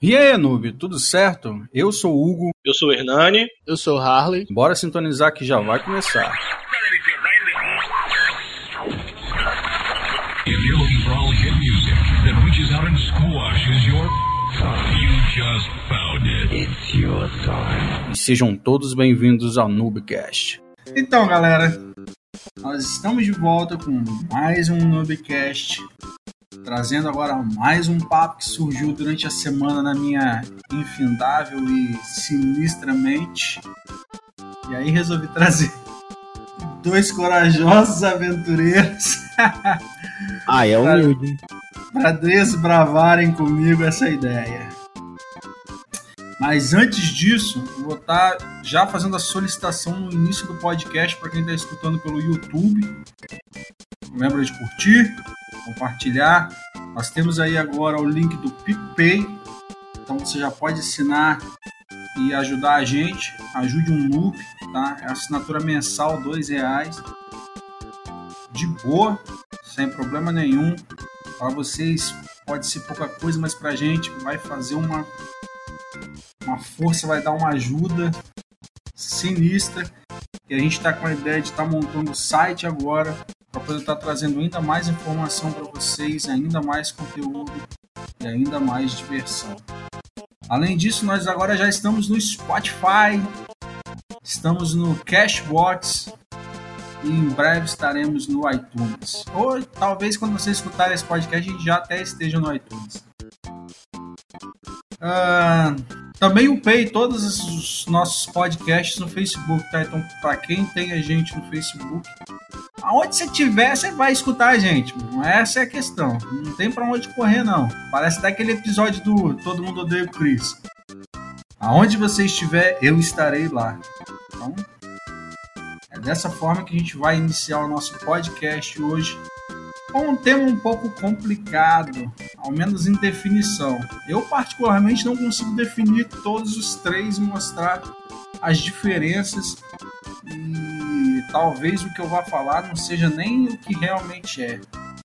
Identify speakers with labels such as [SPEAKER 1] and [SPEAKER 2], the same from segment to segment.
[SPEAKER 1] E aí, noob, tudo certo? Eu sou o Hugo.
[SPEAKER 2] Eu sou o Hernani.
[SPEAKER 3] Eu sou o Harley.
[SPEAKER 1] Bora sintonizar que já vai começar.
[SPEAKER 4] If you're looking for all hit music that reaches out and squashes your. You just found it. It's your time.
[SPEAKER 1] E sejam todos bem-vindos ao Noobcast.
[SPEAKER 5] Então, galera, nós estamos de volta com mais um Noobcast, trazendo agora mais um papo que surgiu durante a semana na minha infindável e sinistra mente. E aí resolvi trazer dois corajosos aventureiros
[SPEAKER 3] Ah, é humilde. hein?
[SPEAKER 5] para desbravarem comigo essa ideia. Mas antes disso, vou estar já fazendo a solicitação no início do podcast para quem está escutando pelo YouTube. Lembra de curtir, compartilhar. Nós temos aí agora o link do PicPay. Então você já pode assinar e ajudar a gente. Ajude um noob, tá? É assinatura mensal, dois reais. De boa, sem problema nenhum. Para vocês pode ser pouca coisa, mas para a gente vai fazer uma uma força, vai dar uma ajuda sinistra. E a gente está com a ideia de estar montando o site agora para poder estar trazendo ainda mais informação para vocês, ainda mais conteúdo e ainda mais diversão. Além disso, nós agora já estamos no Spotify, estamos no Cashbox e em breve estaremos no iTunes. Ou talvez quando você escutar esse podcast, a gente já até esteja no iTunes. Ah, também upei todos os nossos podcasts no Facebook, tá? Então, para quem tem a gente no Facebook, aonde você tiver, você vai escutar a gente. Essa é a questão. Não tem para onde correr, não. Parece daquele episódio do Todo Mundo Odeia o Chris. Aonde você estiver, eu estarei lá. Então, é dessa forma que a gente vai iniciar o nosso podcast hoje com um tema um pouco complicado, ao menos em definição. Eu, particularmente, não consigo definir todos os três e mostrar as diferenças. E talvez o que eu vá falar não seja nem o que realmente é.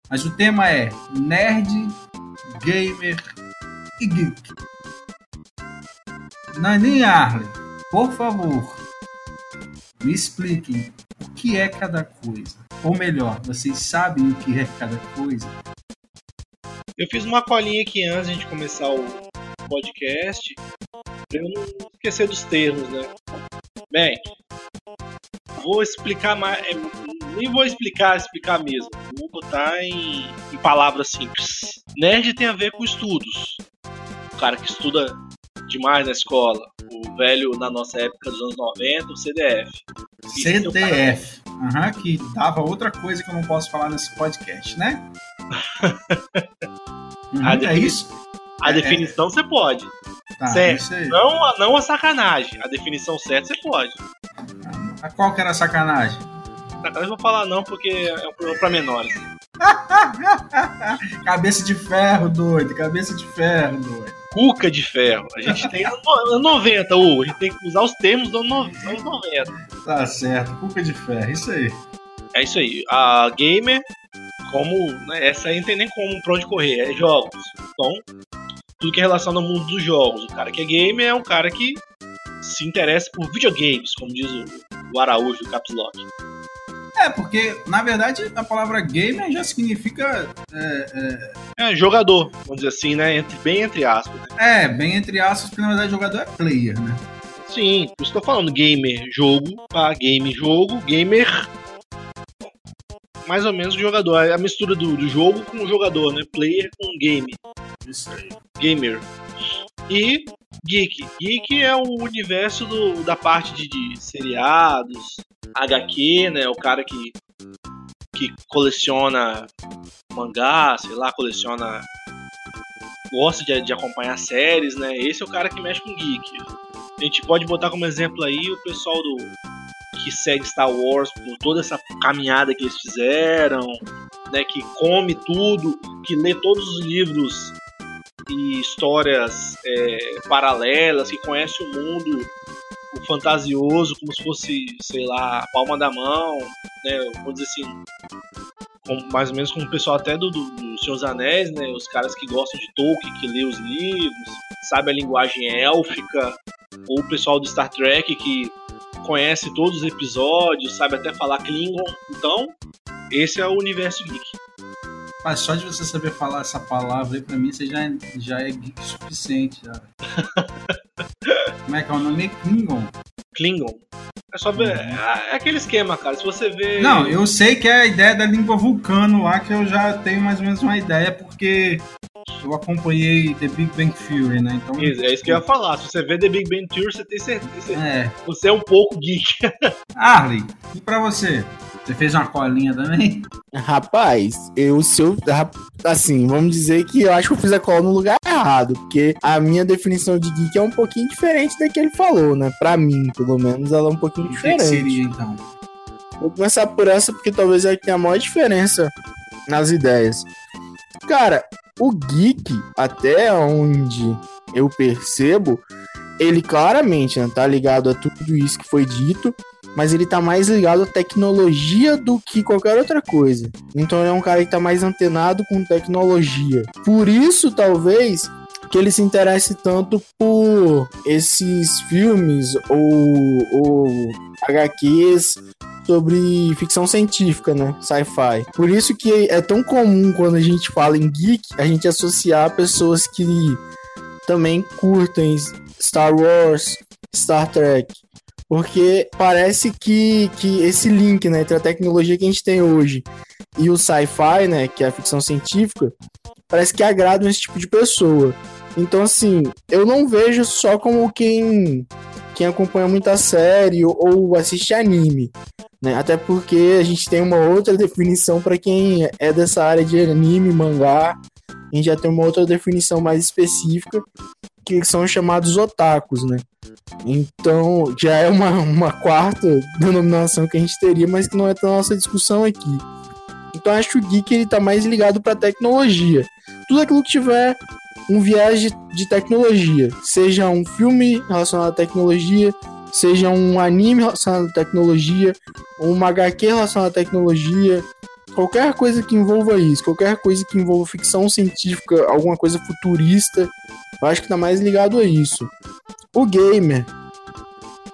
[SPEAKER 5] Mas o tema é nerd, gamer e geek. Nani Arley, por favor, me expliquem o que é cada coisa. Ou melhor, vocês sabem o que é cada coisa?
[SPEAKER 2] Eu fiz uma colinha aqui antes de a gente começar o podcast, pra eu não esquecer dos termos, né? Bem, vou explicar mais. é, Nem vou explicar, explicar mesmo. Vou botar em, em palavras simples. Nerd tem a ver com estudos. O cara que estuda demais na escola. O velho na nossa época dos anos 90, o CDF.
[SPEAKER 5] CDF. Aham, que dava outra coisa que eu não posso falar nesse podcast, né? Uhum, é isso?
[SPEAKER 2] A
[SPEAKER 5] É,
[SPEAKER 2] definição você pode.
[SPEAKER 5] Tá,
[SPEAKER 2] certo. Não, a- não a sacanagem. A definição certa você pode.
[SPEAKER 5] A qual que era a sacanagem?
[SPEAKER 2] Sacanagem eu vou falar não, porque é um programa pra menores.
[SPEAKER 5] Cabeça de ferro, doido. Cabeça de ferro, doido.
[SPEAKER 2] Cuca de ferro. A gente tem anos no- anos 90, Hugo. A gente tem que usar os termos dos anos no- anos 90.
[SPEAKER 5] Tá certo. Cuca de ferro. Isso aí.
[SPEAKER 2] É isso aí. A gamer, como. Né, essa aí não tem nem como pra onde correr, é jogos. Então, tudo que é relação ao mundo dos jogos. O cara que é gamer é um cara que se interessa por videogames, como diz o, o Araújo do Caps Lock.
[SPEAKER 5] É, porque, na verdade, a palavra gamer já significa. É,
[SPEAKER 2] É jogador, vamos dizer assim, né? Entre, bem entre aspas. né?
[SPEAKER 5] é, é, bem entre aspas, porque na verdade jogador é player, né?
[SPEAKER 2] Sim, por isso que eu tô falando gamer, jogo, ah, game, jogo, gamer. Mais ou menos jogador. É a mistura do, do jogo com o jogador, né? Player com game.
[SPEAKER 5] Isso aí.
[SPEAKER 2] Gamer. E geek. Geek é o universo do, da parte de, de seriados, HQ, né? O cara que, que coleciona mangá, sei lá, coleciona. gosta de, de acompanhar séries, né? Esse é o cara que mexe com geek. A gente pode botar como exemplo aí o pessoal do que segue Star Wars por toda essa caminhada que eles fizeram, né, que come tudo, que lê todos os livros e histórias é, paralelas, que conhece o mundo o fantasioso como se fosse, sei lá, a palma da mão, né, vamos dizer assim, com- mais ou menos como o pessoal até do, do- Anéis, né? Os caras que gostam de Tolkien, que lê os livros, sabe a linguagem élfica, ou o pessoal do Star Trek que conhece todos os episódios, sabe até falar Klingon. Então, esse é o universo geek.
[SPEAKER 5] Mas só de você saber falar essa palavra aí, pra mim, você já é, já é geek o suficiente. Já. Como é que é o nome? Klingon.
[SPEAKER 2] Klingon. É só ver. É, é aquele esquema, cara. Se você vê.
[SPEAKER 5] Não, eu sei que é a ideia da língua vulcano lá, que eu já tenho mais ou menos uma ideia, porque eu acompanhei The Big Bang Theory, né? Então,
[SPEAKER 2] Isso, É isso que eu ia falar. Se você vê The Big Bang Theory, você tem certeza.
[SPEAKER 5] É.
[SPEAKER 2] Você é um pouco geek.
[SPEAKER 5] Arley, e pra você? Você fez uma colinha também?
[SPEAKER 3] Rapaz, eu se eu. Assim, vamos dizer que eu acho que eu fiz a cola no lugar errado, porque a minha definição de geek é um pouquinho diferente da que ele falou, né? Pra mim, pelo menos, ela é um pouquinho
[SPEAKER 5] O que, que
[SPEAKER 3] diferente.
[SPEAKER 5] seria então?
[SPEAKER 3] Vou começar por essa porque talvez é que tem a maior diferença nas ideias. Cara, o geek, até onde eu percebo, ele claramente né, tá ligado a tudo isso que foi dito, mas ele tá mais ligado à tecnologia do que qualquer outra coisa. Então ele é um cara que tá mais antenado com tecnologia. Por isso, talvez, que ele se interesse tanto por esses filmes ou, ou HQs sobre ficção científica, né? Sci-fi. Por isso que é tão comum quando a gente fala em geek, a gente associar pessoas que também curtem Star Wars, Star Trek. Porque parece que, que esse link né, entre a tecnologia que a gente tem hoje e o sci-fi, né, que é a ficção científica, parece que agradam esse tipo de pessoa. Então, assim, eu não vejo só como quem, quem acompanha muita série ou, ou assiste anime né? Até porque a gente tem uma outra definição para quem é dessa área de anime, mangá. A gente já tem uma outra definição mais específica, que são os chamados otakus, né? Então, já é uma, uma quarta denominação que a gente teria, mas que não é da nossa discussão aqui. Então, acho que o geek ele tá mais ligado para tecnologia. Tudo aquilo que tiver um viés de, de tecnologia, seja um filme relacionado à tecnologia, seja um anime relacionado à tecnologia, uma HQ relacionada à tecnologia, qualquer coisa que envolva isso, qualquer coisa que envolva ficção científica, alguma coisa futurista, eu acho que tá mais ligado a isso. O gamer,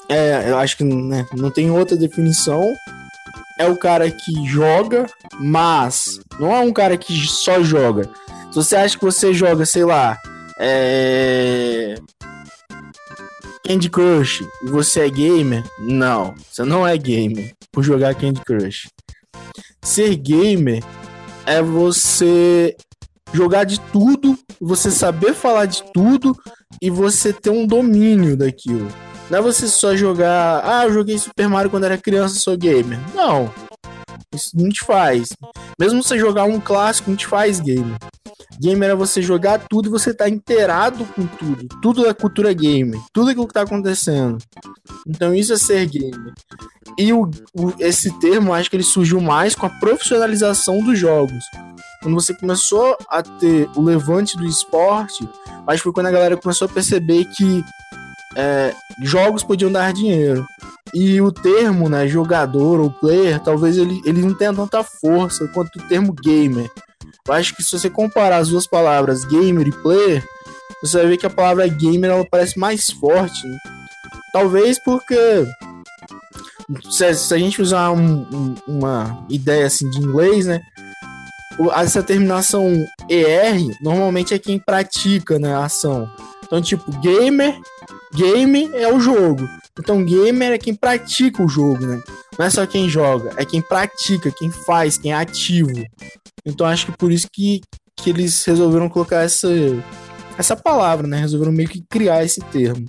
[SPEAKER 3] é, eu acho que né, não tem outra definição, é o cara que joga, mas não é um cara que só joga. Se você acha que você joga, sei lá, é... Candy Crush e você é gamer, não, você não é gamer por jogar Candy Crush. Ser gamer é você jogar de tudo, você saber falar de tudo e você ter um domínio daquilo. Não é você só jogar, ah, eu joguei Super Mario quando era criança, sou gamer. Não. Isso não te faz. Mesmo você jogar um clássico, não te faz gamer. Gamer é você jogar tudo e você tá inteirado com tudo. Tudo é cultura gamer. Tudo aquilo que tá acontecendo. Então isso é ser gamer. E o, o- esse termo, acho que ele surgiu mais com a profissionalização dos jogos. Quando você começou a ter o levante do esporte, acho que foi quando a galera começou a perceber que é, jogos podiam dar dinheiro. E o termo, né, jogador ou player, talvez ele, ele não tenha tanta força quanto o termo gamer. Eu acho que se você comparar as duas palavras, gamer e player, você vai ver que a palavra gamer ela parece mais forte. né? Talvez porque se, a gente usar um- um- uma ideia assim de inglês, né? Essa terminação ER normalmente é quem pratica né, a ação. Então, tipo, gamer, game é o jogo. Então, gamer é quem pratica o jogo, né? Não é só quem joga, é quem pratica, quem faz, quem é ativo. Então, acho que por isso que, que eles resolveram colocar essa, essa palavra, né? Resolveram meio que criar esse termo.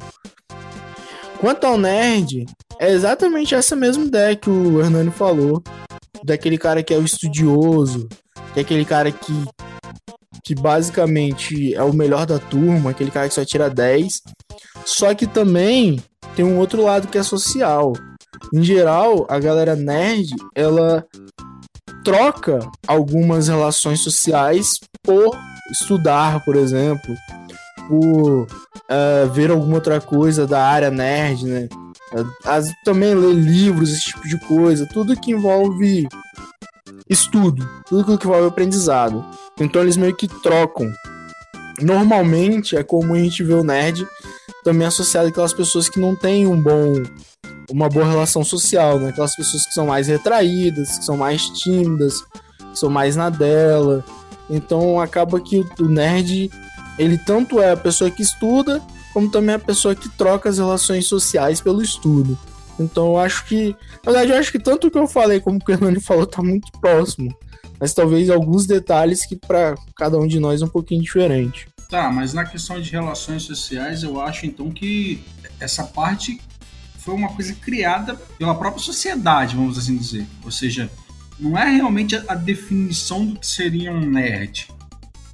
[SPEAKER 3] Quanto ao nerd, é exatamente essa mesma ideia que o Hernani falou. Daquele cara que é o estudioso, que é aquele cara que, que basicamente é o melhor da turma, aquele cara que só tira 10. Só que também tem um outro lado que é social. Em geral, a galera nerd, ela troca algumas relações sociais por estudar, por exemplo, por eh, ver alguma outra coisa da área nerd, né? As, também ler livros, esse tipo de coisa, tudo que envolve estudo, tudo que envolve aprendizado. Então eles meio que trocam. Normalmente é comum a gente ver o nerd também associado àquelas pessoas que não têm um bom uma boa relação social, né? Aquelas pessoas que são mais retraídas, que são mais tímidas, que são mais na dela. Então acaba que o nerd, ele tanto é a pessoa que estuda, como também é a pessoa que troca as relações sociais pelo estudo. Então eu acho que, na verdade, eu acho que tanto o que eu falei como o que o Hernani falou tá muito próximo. Mas talvez alguns detalhes que para cada um de nós é um pouquinho diferente.
[SPEAKER 5] Tá, mas na questão de relações sociais, eu acho então que essa parte foi uma coisa criada pela própria sociedade, vamos assim dizer. Ou seja, não é realmente a definição do que seria um nerd.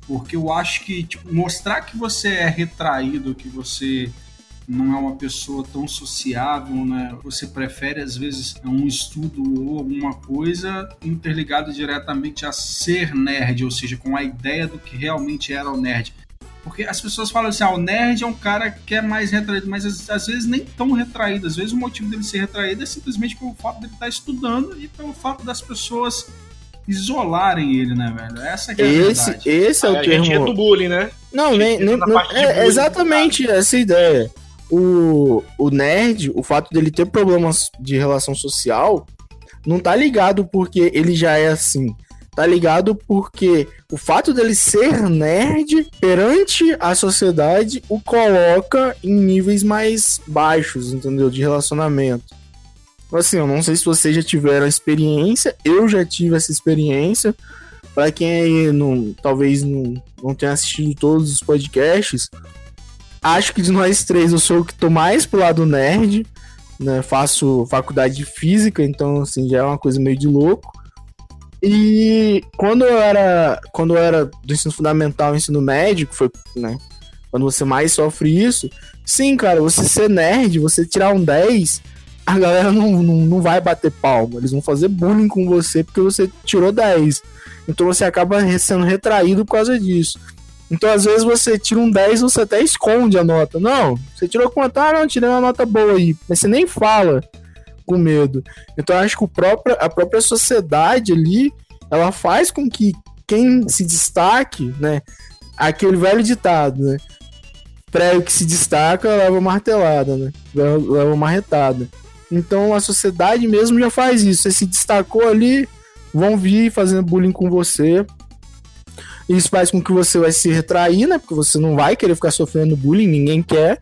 [SPEAKER 5] Porque eu acho que tipo, mostrar que você é retraído, que você não é uma pessoa tão sociável, né? Você prefere às vezes um estudo ou alguma coisa interligado diretamente a ser nerd, ou seja, com a ideia do que realmente era o nerd. Porque as pessoas falam assim, ah, o nerd é um cara que é mais retraído, mas às, às, vezes nem tão retraído. Às vezes o motivo dele ser retraído é simplesmente pelo fato dele estar estudando e pelo fato das pessoas isolarem ele, né, velho? Essa é a
[SPEAKER 3] esse,
[SPEAKER 5] verdade.
[SPEAKER 3] Esse é o
[SPEAKER 2] a
[SPEAKER 3] termo.
[SPEAKER 2] gente é do bullying, né?
[SPEAKER 3] Não, nem, nem, não é exatamente essa ideia. O, o nerd, o fato dele ter problemas de relação social, não tá ligado porque ele já é assim tá ligado? Porque o fato dele ser nerd perante a sociedade o coloca em níveis mais baixos, entendeu? De relacionamento. Assim, eu não sei se vocês já tiveram experiência, eu já tive essa experiência. Para quem aí não, talvez não, não tenha assistido todos os podcasts, acho que de nós três eu sou o que tô mais pro lado nerd, né? Faço faculdade de física, então assim, já é uma coisa meio de louco. E quando eu era, quando eu era do ensino fundamental, ensino médio, foi, né, quando você mais sofre isso, sim, cara, você ser nerd, você tirar um 10, a galera não, não, não vai bater palma, eles vão fazer bullying com você porque você tirou 10. Então você acaba sendo retraído por causa disso. Então, às vezes, você tira um 10 você até esconde a nota. Não, você tirou quanto? Ah, não, tirei uma nota boa aí. Mas você nem fala com medo. Então acho que o próprio, a própria sociedade ali, ela faz com que quem se destaque, né? Aquele velho ditado, né? Prédio que se destaca leva martelada, né? Leva marretada. Então a sociedade mesmo já faz isso. Você se destacou ali, vão vir fazendo bullying com você. Isso faz com que você vai se retrair, né? Porque você não vai querer ficar sofrendo bullying, ninguém quer.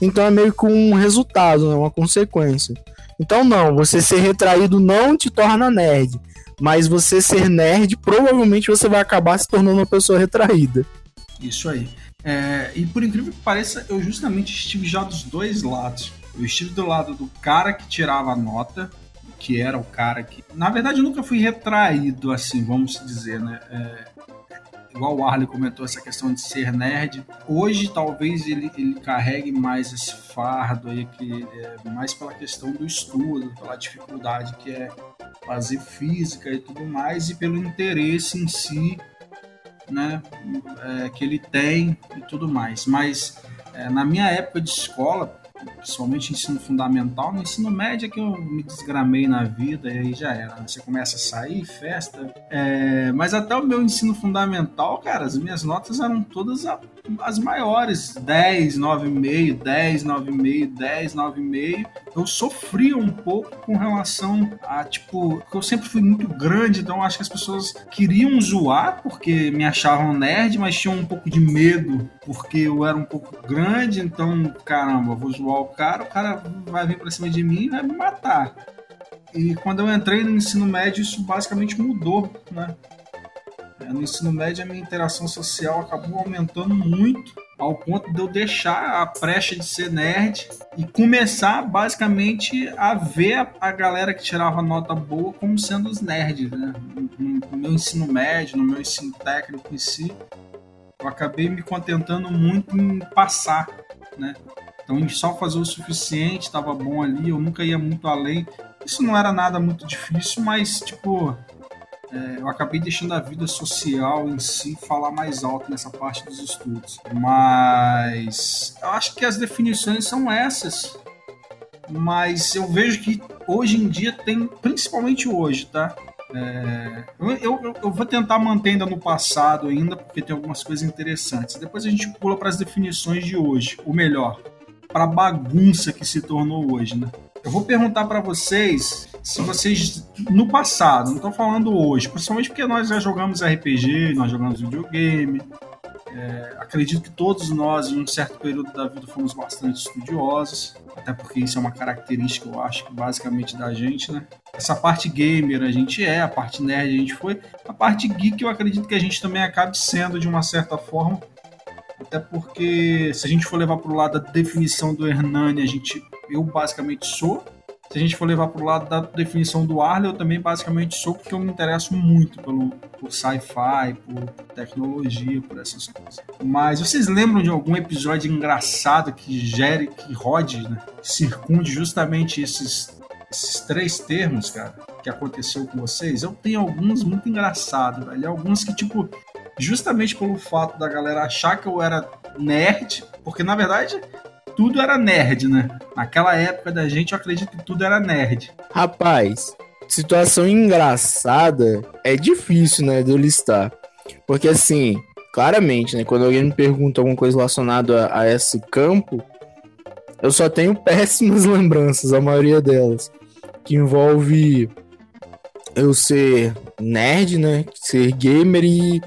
[SPEAKER 3] Então é meio que um resultado, né? Uma consequência. Então, não, você ser retraído não te torna nerd. Mas você ser nerd, provavelmente você vai acabar se tornando uma pessoa retraída.
[SPEAKER 5] Isso aí. É, e por incrível que pareça, eu justamente estive já dos dois lados. Eu estive do lado do cara que tirava a nota, que era o cara que. Na verdade, eu nunca fui retraído, assim, vamos dizer, né? É, igual o Arley comentou essa questão de ser nerd, hoje talvez ele, ele carregue mais esse fardo aí, que é mais pela questão do estudo, pela dificuldade que é fazer física e tudo mais, e pelo interesse em si, né, é, que ele tem e tudo mais. Mas é, na minha época de escola, principalmente ensino fundamental, no ensino médio é que eu me desgramei na vida e aí já era. Né? Você começa a sair, festa. É, mas até o meu ensino fundamental, cara, as minhas notas eram todas a, as maiores: 10, 9,5, 10, 9,5, 10, 9,5. Eu sofria um pouco com relação a, tipo, eu sempre fui muito grande, então acho que as pessoas queriam zoar porque me achavam nerd, mas tinham um pouco de medo porque eu era um pouco grande, então, caramba, vou zoar o cara, o cara vai vir pra cima de mim e vai me matar. E quando eu entrei no ensino médio, isso basicamente mudou, né? É, no ensino médio, a minha interação social acabou aumentando muito, ao ponto de eu deixar a brecha de ser nerd e começar basicamente a ver a, galera que tirava nota boa como sendo os nerds, né? No meu ensino médio, no meu ensino técnico em si, eu acabei me contentando muito em passar, né? Então, em só fazer o suficiente, estava bom ali, eu nunca ia muito além. Isso não era nada muito difícil, mas, tipo, é, eu acabei deixando a vida social em si falar mais alto nessa parte dos estudos. Mas eu acho que as definições são essas. Mas eu vejo que hoje em dia tem, principalmente hoje, tá? É, eu, eu, eu, vou tentar manter ainda no passado ainda, porque tem algumas coisas interessantes. Depois a gente pula para as definições de hoje, ou melhor, para a bagunça que se tornou hoje, né? Eu vou perguntar para vocês se vocês no passado, não estou falando hoje, principalmente porque nós já jogamos RPG, nós jogamos videogame, é, acredito que todos nós, em um certo período da vida, fomos bastante estudiosos, até porque isso é uma característica, eu acho, basicamente da gente, né? Essa parte gamer a gente é, a parte nerd a gente foi, a parte geek eu acredito que a gente também acabe sendo de uma certa forma, até porque se a gente for levar para o lado da definição do Hernani, a gente, eu basicamente sou, se a gente for levar para o lado da definição do Arley, eu também basicamente sou porque eu me interesso muito pelo, por sci-fi, por tecnologia, por essas coisas. Mas vocês lembram de algum episódio engraçado que gere, que rode, né? circunde justamente esses, esses três termos, cara, que aconteceu com vocês? Eu tenho alguns muito engraçados, velho. Alguns que, tipo, justamente pelo fato da galera achar que eu era nerd, porque na verdade tudo era nerd, né? Naquela época da gente, eu acredito que tudo era nerd.
[SPEAKER 3] Rapaz, situação engraçada é difícil, né, de eu listar. Porque assim, claramente, né, quando alguém me pergunta alguma coisa relacionada a, a esse campo, eu só tenho péssimas lembranças, a maioria delas, que envolve eu ser nerd, né, ser gamer e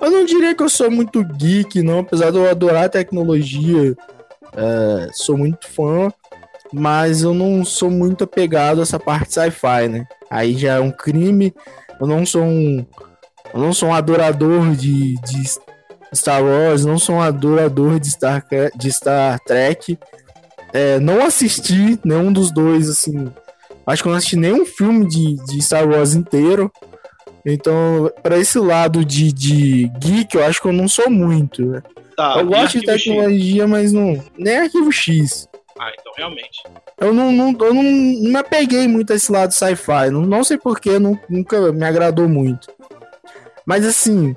[SPEAKER 3] eu não diria que eu sou muito geek, não, apesar de eu adorar tecnologia, é, sou muito fã, mas eu não sou muito apegado a essa parte sci-fi, né? Aí já é um crime. Eu não sou um, eu não sou um adorador de, de Star Wars, não sou um adorador de Star, de Star Trek. É, não assisti nenhum dos dois, assim. Acho que eu não assisti nenhum filme de, de Star Wars inteiro. Então, para esse lado de, de geek, eu acho que eu não sou muito, né? Tá, eu gosto de tecnologia, X? mas não. Nem arquivo X.
[SPEAKER 2] Ah, então realmente.
[SPEAKER 3] Eu não, não, eu não, não me apeguei muito a esse lado sci-fi. Não, não sei porquê, nunca me agradou muito. Mas assim,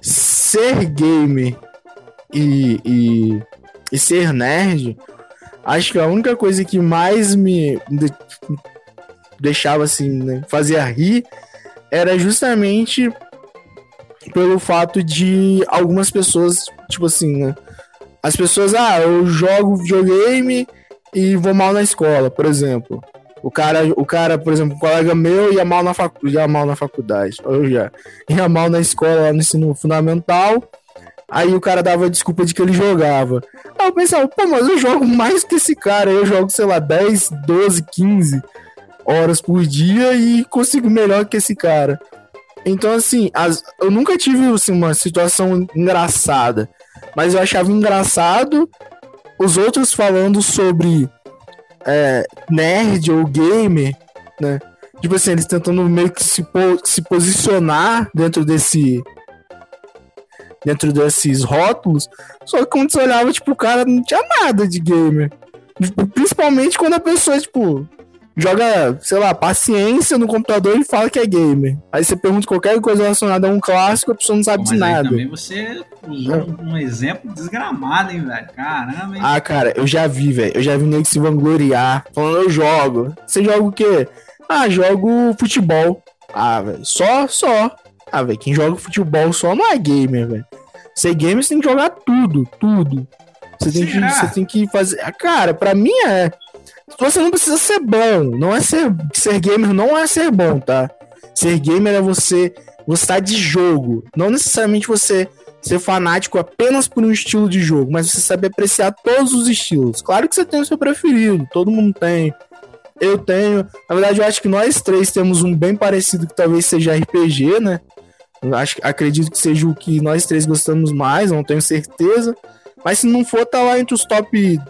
[SPEAKER 3] ser gamer e, e, e, ser nerd, acho que a única coisa que mais me deixava assim, né, fazia rir, era justamente pelo fato de algumas pessoas, tipo assim, né? As pessoas, ah, eu jogo videogame e vou mal na escola, por exemplo. O cara, o cara, por exemplo, um colega meu ia mal na, facu ia mal na faculdade. Eu já ia mal na escola, no ensino fundamental. Aí o cara dava desculpa de que ele jogava. Aí eu pensava, pô, mas eu jogo mais que esse cara. Eu jogo, sei lá, 10, 12, 15 horas por dia e consigo melhor que esse cara. Então, assim, as, eu nunca tive assim, uma situação engraçada, mas eu achava engraçado os outros falando sobre é, nerd ou gamer, né? Tipo assim, eles tentando meio que se, po se posicionar dentro desse. dentro desses rótulos. Só que quando você olhava, tipo, o cara não tinha nada de gamer. Tipo, principalmente quando a pessoa, tipo, joga, sei lá, paciência no computador e fala que é gamer. Aí você pergunta qualquer coisa relacionada a um clássico, a pessoa não sabe Pô, de nada.
[SPEAKER 5] também você usou um, exemplo desgramado, hein, velho? Caramba, hein?
[SPEAKER 3] Ah, cara, eu já vi, velho. Eu já vi nego se vangloriar, falando, eu jogo. Você joga o quê? Ah, jogo futebol. Ah, velho, só, só. Ah, velho, quem joga futebol só não é gamer, velho. Ser gamer você tem que jogar tudo, tudo. Você tem, que, você tem que fazer. Cara, pra mim é. Você não precisa ser bom. Não é ser, ser gamer não é ser bom, tá? Ser gamer é você gostar de jogo. Não necessariamente você ser fanático apenas por um estilo de jogo, mas você saber apreciar todos os estilos. Claro que você tem o seu preferido, todo mundo tem. Eu tenho. Na verdade, eu acho que nós três temos um bem parecido que talvez seja RPG, né? Acho, acredito que seja o que nós três gostamos mais, não tenho certeza. Mas se não for, tá lá entre os top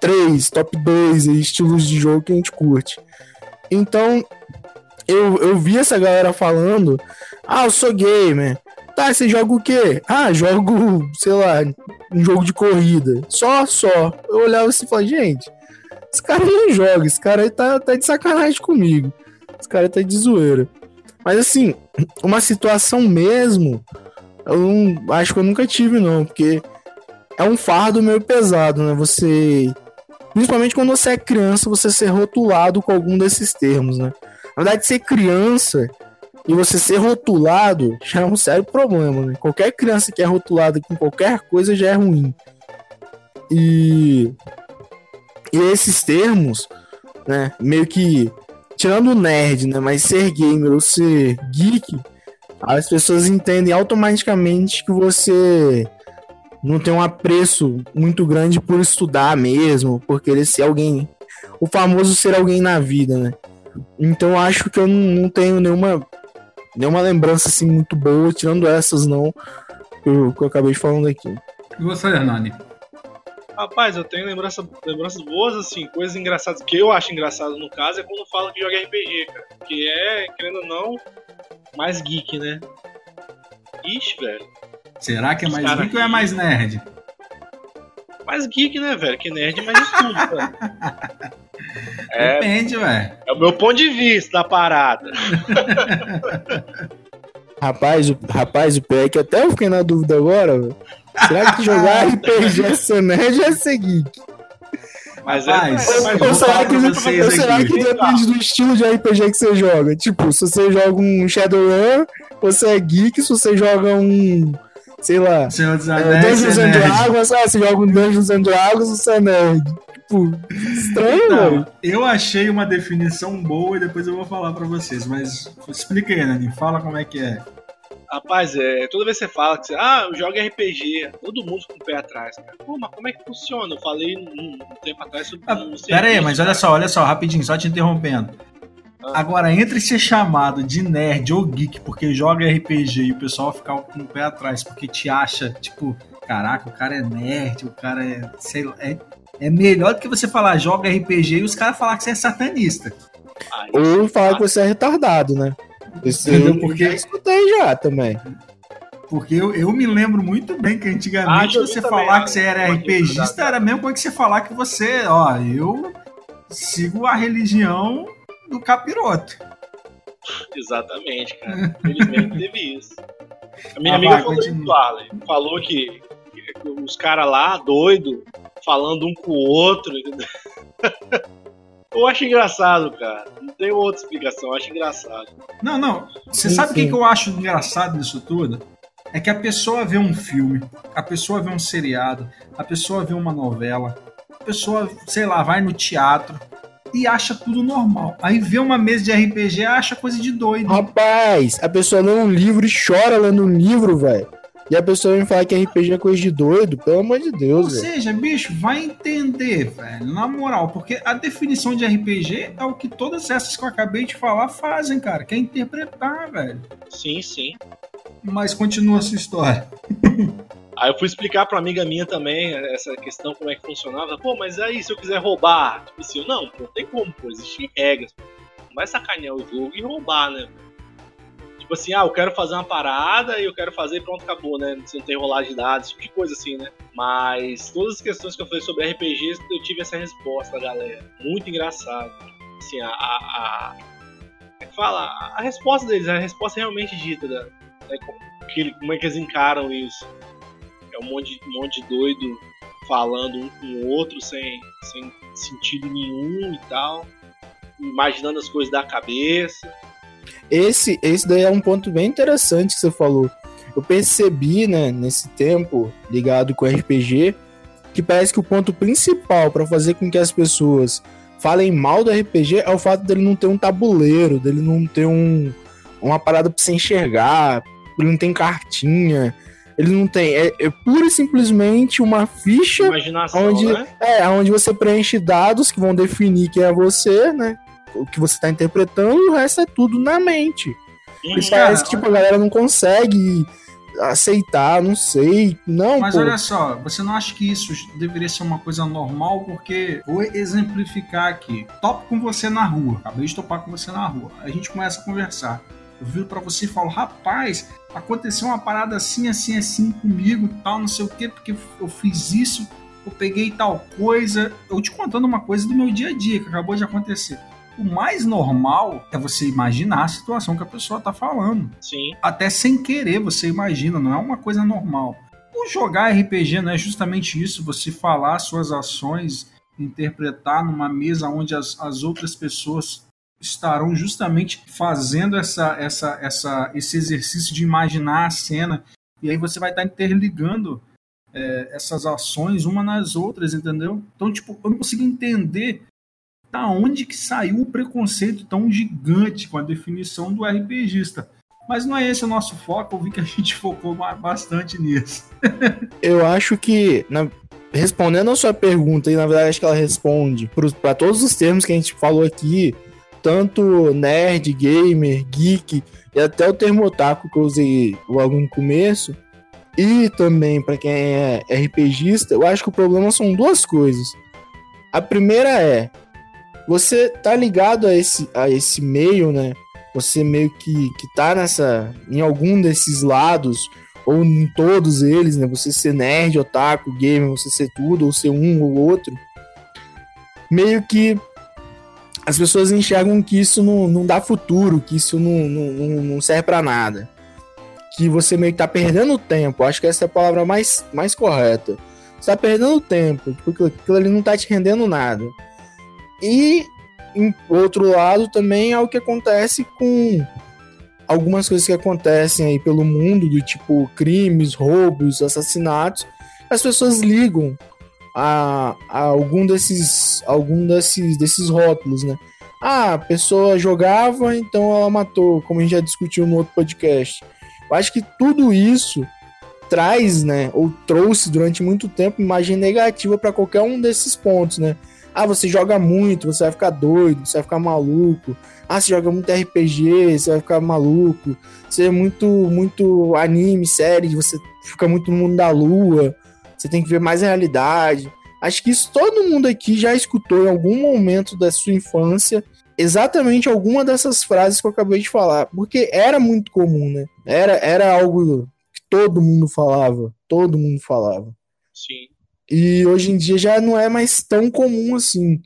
[SPEAKER 3] 3, top 2 estilos de jogo que a gente curte. Então, eu, eu vi essa galera falando: Ah, eu sou gamer. Tá, você joga o quê? Ah, jogo, sei lá, um jogo de corrida. Só, só. Eu olhava assim e falava, gente, esse cara não joga, esse cara aí tá, tá de sacanagem comigo. Esse cara tá de zoeira. Mas assim, uma situação mesmo, eu não, acho que eu nunca tive, não, porque é um fardo meio pesado, né? Você Principalmente quando você é criança, você ser rotulado com algum desses termos, né? Na verdade, ser criança e você ser rotulado já é um sério problema, né? Qualquer criança que é rotulada com qualquer coisa já é ruim. E, e esses termos, né, meio que tirando o nerd, né, mas ser gamer ou ser geek, as pessoas entendem automaticamente que você não tem um apreço muito grande por estudar mesmo, por querer ser alguém, o famoso ser alguém na vida, né? Então acho que eu não, não tenho nenhuma nenhuma lembrança assim muito boa, tirando essas não que eu, que eu acabei de falando aqui.
[SPEAKER 5] E você, Hernani?
[SPEAKER 2] Rapaz, eu tenho lembrança, lembranças boas, assim, coisas engraçadas. que eu acho engraçado no caso é quando fala que joga RPG, cara. Que é, querendo ou não, mais geek, né? Ixi, velho.
[SPEAKER 5] Será que é mais
[SPEAKER 2] cara
[SPEAKER 5] geek ou é mais nerd?
[SPEAKER 2] Mais geek, né, velho? Que nerd, mais estudo, velho. É,
[SPEAKER 5] Depende, velho.
[SPEAKER 2] é o meu ponto de vista da parada.
[SPEAKER 3] Rapaz, o, rapaz, o pior é que até eu fiquei na dúvida agora, velho. Será que jogar RPG é ser nerd ou é ser geek?
[SPEAKER 2] Mas
[SPEAKER 5] Rapaz,
[SPEAKER 2] é.
[SPEAKER 5] mas
[SPEAKER 3] Ou será que, ou será que depende do estilo de RPG que você joga? Tipo, se você joga um Shadowrun, você é geek, se você joga um. Sei lá.
[SPEAKER 5] Senhor dos
[SPEAKER 3] É,
[SPEAKER 5] Anéis,
[SPEAKER 3] Dungeons
[SPEAKER 5] é
[SPEAKER 3] and. Dragons, ah, você joga um Dungeons and Dragons, você é nerd. Tipo, estranho.
[SPEAKER 5] Não, eu achei uma definição boa e depois eu vou falar pra vocês, mas explica aí, Nani, fala como é que é.
[SPEAKER 2] Rapaz, é, toda vez que você fala que você, ah, eu jogo RPG, todo mundo fica com o pé atrás, cara. Pô, mas como é que funciona? Eu falei um, um tempo atrás sobre
[SPEAKER 5] Ah,
[SPEAKER 2] um
[SPEAKER 5] Pera aí, mas olha só, olha só, rapidinho, só te interrompendo.
[SPEAKER 2] Ah.
[SPEAKER 5] Agora, entre ser chamado de nerd ou geek porque joga RPG e o pessoal ficar com o pé atrás porque te acha, tipo, caraca, o cara é nerd, o cara é, sei lá, é, é melhor do que você falar joga RPG e os caras falar que você é satanista.
[SPEAKER 3] Ou falar que você é retardado, né? Isso
[SPEAKER 5] Entendeu?
[SPEAKER 3] eu
[SPEAKER 5] Porque-
[SPEAKER 3] já escutei já também.
[SPEAKER 5] Porque eu, eu me lembro muito bem que
[SPEAKER 2] Ah,
[SPEAKER 5] antigamente
[SPEAKER 2] eu vi
[SPEAKER 5] você falar
[SPEAKER 2] ah,
[SPEAKER 5] que você era RPGista era a mesma coisa que você falar que você, ó, eu sigo a religião do capiroto.
[SPEAKER 2] Exatamente, cara. Infelizmente teve isso. A minha
[SPEAKER 5] Ah,
[SPEAKER 2] amiga
[SPEAKER 5] vai,
[SPEAKER 2] falou
[SPEAKER 5] continua.
[SPEAKER 2] isso, Arlen. Falou que, que os caras lá, doido, falando um com o outro. Eu acho engraçado, cara. Não tem outra explicação, eu acho engraçado.
[SPEAKER 5] Não, não. Você
[SPEAKER 3] Sim,
[SPEAKER 5] sabe o que, que eu acho engraçado nisso tudo? É que a pessoa vê um filme, a pessoa vê um seriado, a pessoa vê uma novela, a pessoa, sei lá, vai no teatro e acha tudo normal. Aí vê uma mesa de RPG e acha coisa de doido.
[SPEAKER 3] Rapaz, a pessoa lê um livro e chora lendo um livro, velho. E a pessoa vem falar que RPG é coisa de doido, pelo amor de
[SPEAKER 5] Ou
[SPEAKER 3] Deus, velho.
[SPEAKER 5] seja, bicho, vai entender, velho, na moral, porque a definição de RPG é o que todas essas que eu acabei de falar fazem, cara, que é interpretar, velho.
[SPEAKER 2] Sim, sim.
[SPEAKER 5] Mas continua a sua história.
[SPEAKER 2] Aí eu fui explicar pra amiga minha também essa questão, como é que funcionava. Pô, mas aí se eu quiser roubar? Tipo assim, não, pô, não tem como, pô, existem regras. Não vai sacanear o jogo e roubar, né? Tipo assim, ah, eu quero fazer uma parada e eu quero fazer e pronto, acabou, né? Você não tem rolagem de dados, tipo de coisa assim, né? Mas todas as questões que eu falei sobre RPGs, eu tive essa resposta, galera. Muito engraçado. Assim, a. a, a é fala? A resposta deles, a resposta realmente dita, né? como, que, como é que eles encaram isso. É um monte, um monte de doido falando um com o outro sem, sem sentido nenhum e tal. Imaginando as coisas da cabeça.
[SPEAKER 3] Esse, esse daí é um ponto bem interessante que você falou. Eu percebi, né, nesse tempo ligado com RPG, que parece que o ponto principal para fazer com que as pessoas falem mal do RPG é o fato dele não ter um tabuleiro, dele não ter um, uma parada pra você enxergar, ele não tem cartinha, ele não tem. É, é pura e simplesmente uma ficha
[SPEAKER 2] Imaginação,
[SPEAKER 3] Onde-
[SPEAKER 2] né?
[SPEAKER 3] é, onde você preenche dados que vão definir quem é você, né? O que você tá interpretando, e o resto é tudo na mente.
[SPEAKER 2] Uhum.
[SPEAKER 3] Isso parece que tipo, a galera não consegue aceitar, não sei. Não,
[SPEAKER 5] Mas
[SPEAKER 3] pô.
[SPEAKER 5] olha só, você não acha que isso deveria ser uma coisa normal? Porque, vou exemplificar aqui. Topo com você na rua, acabei de topar com você na rua. A gente começa a conversar. Eu viro pra você e falo, rapaz, aconteceu uma parada assim, assim, assim comigo, tal, não sei o quê, porque eu fiz isso, eu peguei tal coisa. Eu te contando uma coisa do meu dia a dia que acabou de acontecer. O mais normal é você imaginar a situação que a pessoa tá falando
[SPEAKER 2] Sim.
[SPEAKER 5] até sem querer você imagina, não é uma coisa normal. O jogar RPG não é justamente isso, você falar suas ações, interpretar numa mesa onde as, as outras pessoas estarão justamente fazendo essa, essa, essa, esse exercício de imaginar a cena. E aí você vai estar interligando é, essas ações uma nas outras, entendeu? Então, tipo, eu não consigo entender da onde que saiu o preconceito tão gigante com a definição do RPGista. Mas não é esse o nosso foco, eu vi que a gente focou bastante nisso.
[SPEAKER 3] eu acho que, na, respondendo a sua pergunta, e na verdade acho que ela responde para todos os termos que a gente falou aqui, tanto nerd, gamer, geek e até o termo otaku que eu usei logo no começo, e também para quem é RPGista, eu acho que o problema são duas coisas. A primeira é você tá ligado a esse, a esse meio, né? Você meio que, que tá nessa. em algum desses lados, ou em todos eles, né? Você ser nerd, otaku, gamer, você ser tudo, ou ser um ou outro. Meio que as pessoas enxergam que isso não, não dá futuro, que isso não, não, não serve para nada. Que você meio que tá perdendo tempo. Acho que essa é a palavra mais, mais correta. Você tá perdendo tempo, porque aquilo ali não tá te rendendo nada. E, em outro lado, também é o que acontece com algumas coisas que acontecem aí pelo mundo, do tipo crimes, roubos, assassinatos. As pessoas ligam a, a algum desses algum desses, desses rótulos, né? Ah, a pessoa jogava, então ela matou, como a gente já discutiu no outro podcast. Eu acho que tudo isso traz, né, ou trouxe durante muito tempo imagem negativa para qualquer um desses pontos, né? Ah, você joga muito, você vai ficar doido, você vai ficar maluco. Ah, você joga muito RPG, você vai ficar maluco. Você é muito, muito anime, série, você fica muito no mundo da lua. Você tem que ver mais a realidade. Acho que isso todo mundo aqui já escutou em algum momento da sua infância exatamente alguma dessas frases que eu acabei de falar, porque era muito comum, né? Era, era algo que todo mundo falava, todo mundo falava.
[SPEAKER 2] Sim.
[SPEAKER 3] E hoje em dia já não é mais tão comum assim.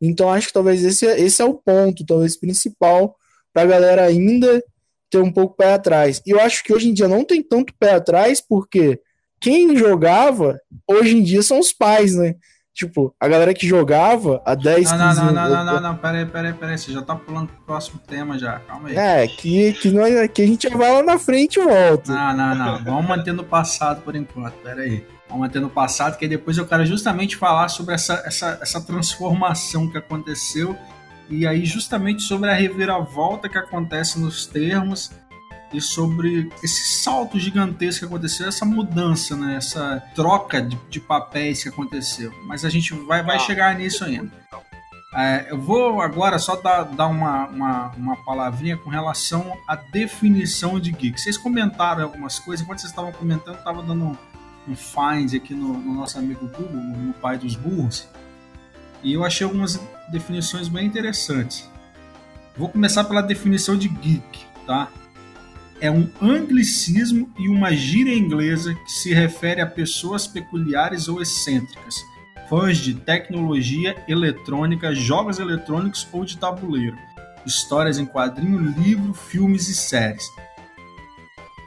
[SPEAKER 3] Então acho que talvez esse, esse é o ponto, talvez principal, para a galera ainda ter um pouco pé atrás. E eu acho que hoje em dia não tem tanto pé atrás, porque quem jogava, hoje em dia são os pais, né? Tipo, a galera que jogava há 10,
[SPEAKER 5] não, 15 não, não, não, não, não, não, peraí, peraí, peraí, você já tá pulando pro próximo tema já, calma aí.
[SPEAKER 3] É, que, que, nós, que a gente vai lá na frente e volta.
[SPEAKER 5] Não, não, não, vamos manter no passado por enquanto, peraí. Vamos manter no passado, que depois eu quero justamente falar sobre essa, essa, essa transformação que aconteceu e aí justamente sobre a reviravolta que acontece nos termos e sobre esse salto gigantesco que aconteceu, essa mudança, né? essa troca de, de papéis que aconteceu. Mas a gente vai, vai ah. chegar nisso ainda. É, eu vou agora só dar, dar uma, uma, uma, palavrinha com relação à definição de geek. Vocês comentaram algumas coisas, enquanto vocês estavam comentando, eu estava dando um find aqui no, no nosso amigo Google, no pai dos burros, e eu achei algumas definições bem interessantes. Vou começar pela definição de geek, tá? É um anglicismo e uma gíria inglesa que se refere a pessoas peculiares ou excêntricas, fãs de tecnologia eletrônica, jogos eletrônicos ou de tabuleiro, histórias em quadrinho, livro, filmes e séries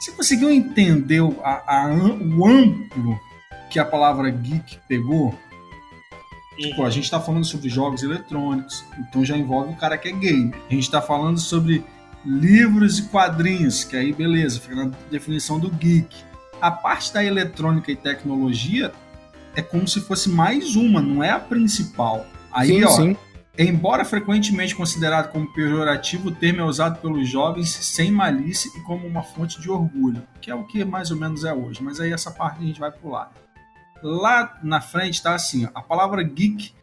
[SPEAKER 5] você conseguiu entender a, a, o amplo que a palavra geek pegou? Tipo, a gente está falando sobre jogos eletrônicos, então já envolve o cara que é gamer. A gente está falando sobre livros e quadrinhos, que aí beleza, fica na definição do geek. A parte da eletrônica e tecnologia é como se fosse mais uma, não é a principal. Aí, sim, ó, sim. Embora frequentemente considerado como pejorativo, o termo é usado pelos jovens sem malícia e como uma fonte de orgulho, que é o que mais ou menos é hoje, mas aí essa parte a gente vai pular. Lá na frente está assim: a palavra geek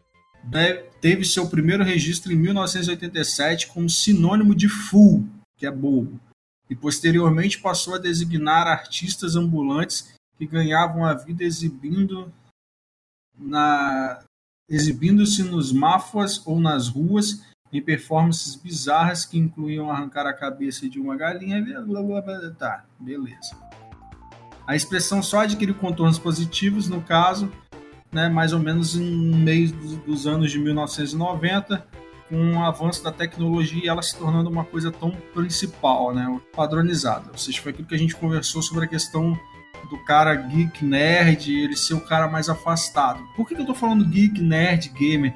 [SPEAKER 5] teve seu primeiro registro em 1987 como sinônimo de fool, que é bobo, e posteriormente passou a designar artistas ambulantes que ganhavam a vida exibindo na exibindo-se nos máfuas ou nas ruas em performances bizarras que incluíam arrancar a cabeça de uma galinha. Blá, blá, blá, tá, beleza. A expressão só adquiriu contornos positivos, no caso, né, mais ou menos no meio dos anos de 1990, com o avanço da tecnologia e ela se tornando uma coisa tão principal, né, padronizada. Ou seja, foi aquilo que a gente conversou sobre a questão do cara geek nerd, ele ser o cara mais afastado. Por que, que eu tô falando geek, nerd, gamer?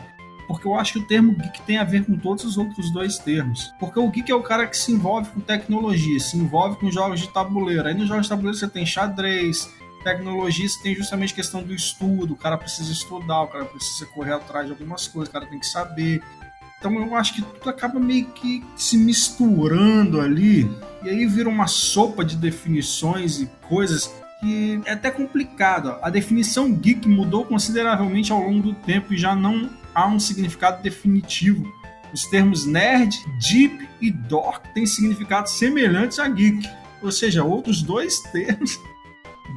[SPEAKER 5] porque eu acho que o termo geek tem a ver com todos os outros dois termos. Porque o geek é o cara que se envolve com tecnologia, se envolve com jogos de tabuleiro. Aí nos jogos de tabuleiro você tem xadrez, tecnologia, você tem justamente questão do estudo. O cara precisa estudar, o cara precisa correr atrás de algumas coisas, o cara tem que saber. Então eu acho que tudo acaba meio que se misturando ali. E aí vira uma sopa de definições e coisas que é até complicado. A definição geek mudou consideravelmente ao longo do tempo e já não há um significado definitivo. Os termos nerd, deep e dork têm significados semelhantes a geek, ou seja, outros dois termos,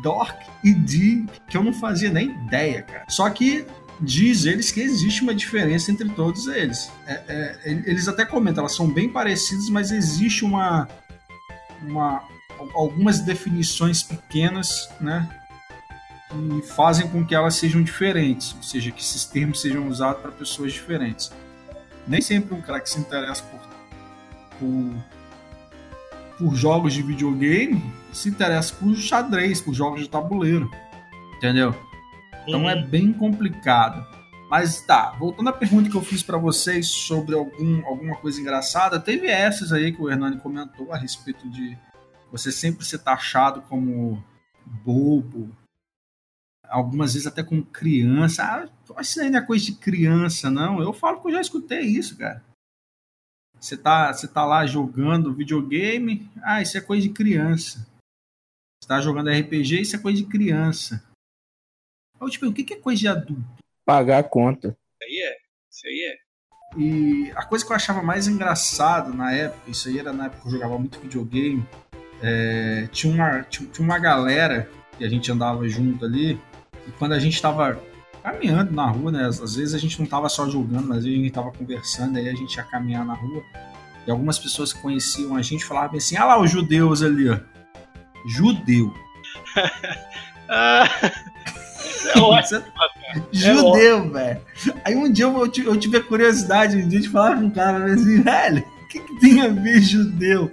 [SPEAKER 5] dork e deep, que eu não fazia nem ideia, cara. Só que diz eles que existe uma diferença entre todos eles. É, é, eles até comentam, elas são bem parecidas, mas existe uma, uma algumas definições pequenas, né, que fazem com que elas sejam diferentes, ou seja, que esses termos sejam usados para pessoas diferentes. Nem sempre um cara que se interessa por, por, por jogos de videogame se interessa por xadrez, por jogos de tabuleiro, entendeu? Então
[SPEAKER 2] Uhum.
[SPEAKER 5] é bem complicado. Mas tá, voltando à pergunta que eu fiz para vocês sobre algum, alguma coisa engraçada, teve essas aí que o Hernani comentou a respeito de você sempre ser taxado como bobo, algumas vezes até como criança. Ah, isso aí não é coisa de criança, não. Eu falo que eu já escutei isso, cara. Você tá, você tá lá jogando videogame, ah, isso é coisa de criança. Você tá jogando RPG, isso é coisa de criança. Eu te pergunto, o que é coisa de adulto?
[SPEAKER 3] Pagar a conta.
[SPEAKER 2] Isso aí é. Isso aí é.
[SPEAKER 5] E a coisa que eu achava mais engraçado na época, isso aí era na época que eu jogava muito videogame, é, tinha, uma, tinha, tinha uma galera que a gente andava junto ali, e quando a gente tava caminhando na rua, né? Às vezes a gente não tava só jogando, mas a gente tava conversando, aí a gente ia caminhar na rua, e algumas pessoas que conheciam a gente falavam assim, ah lá os judeus ali, ó. Judeu.
[SPEAKER 2] Ah, é ótimo.
[SPEAKER 5] Judeu, velho. Aí um dia eu, tive- eu tive a curiosidade um dia de falar com um cara assim, velho, o que, que tem a ver judeu?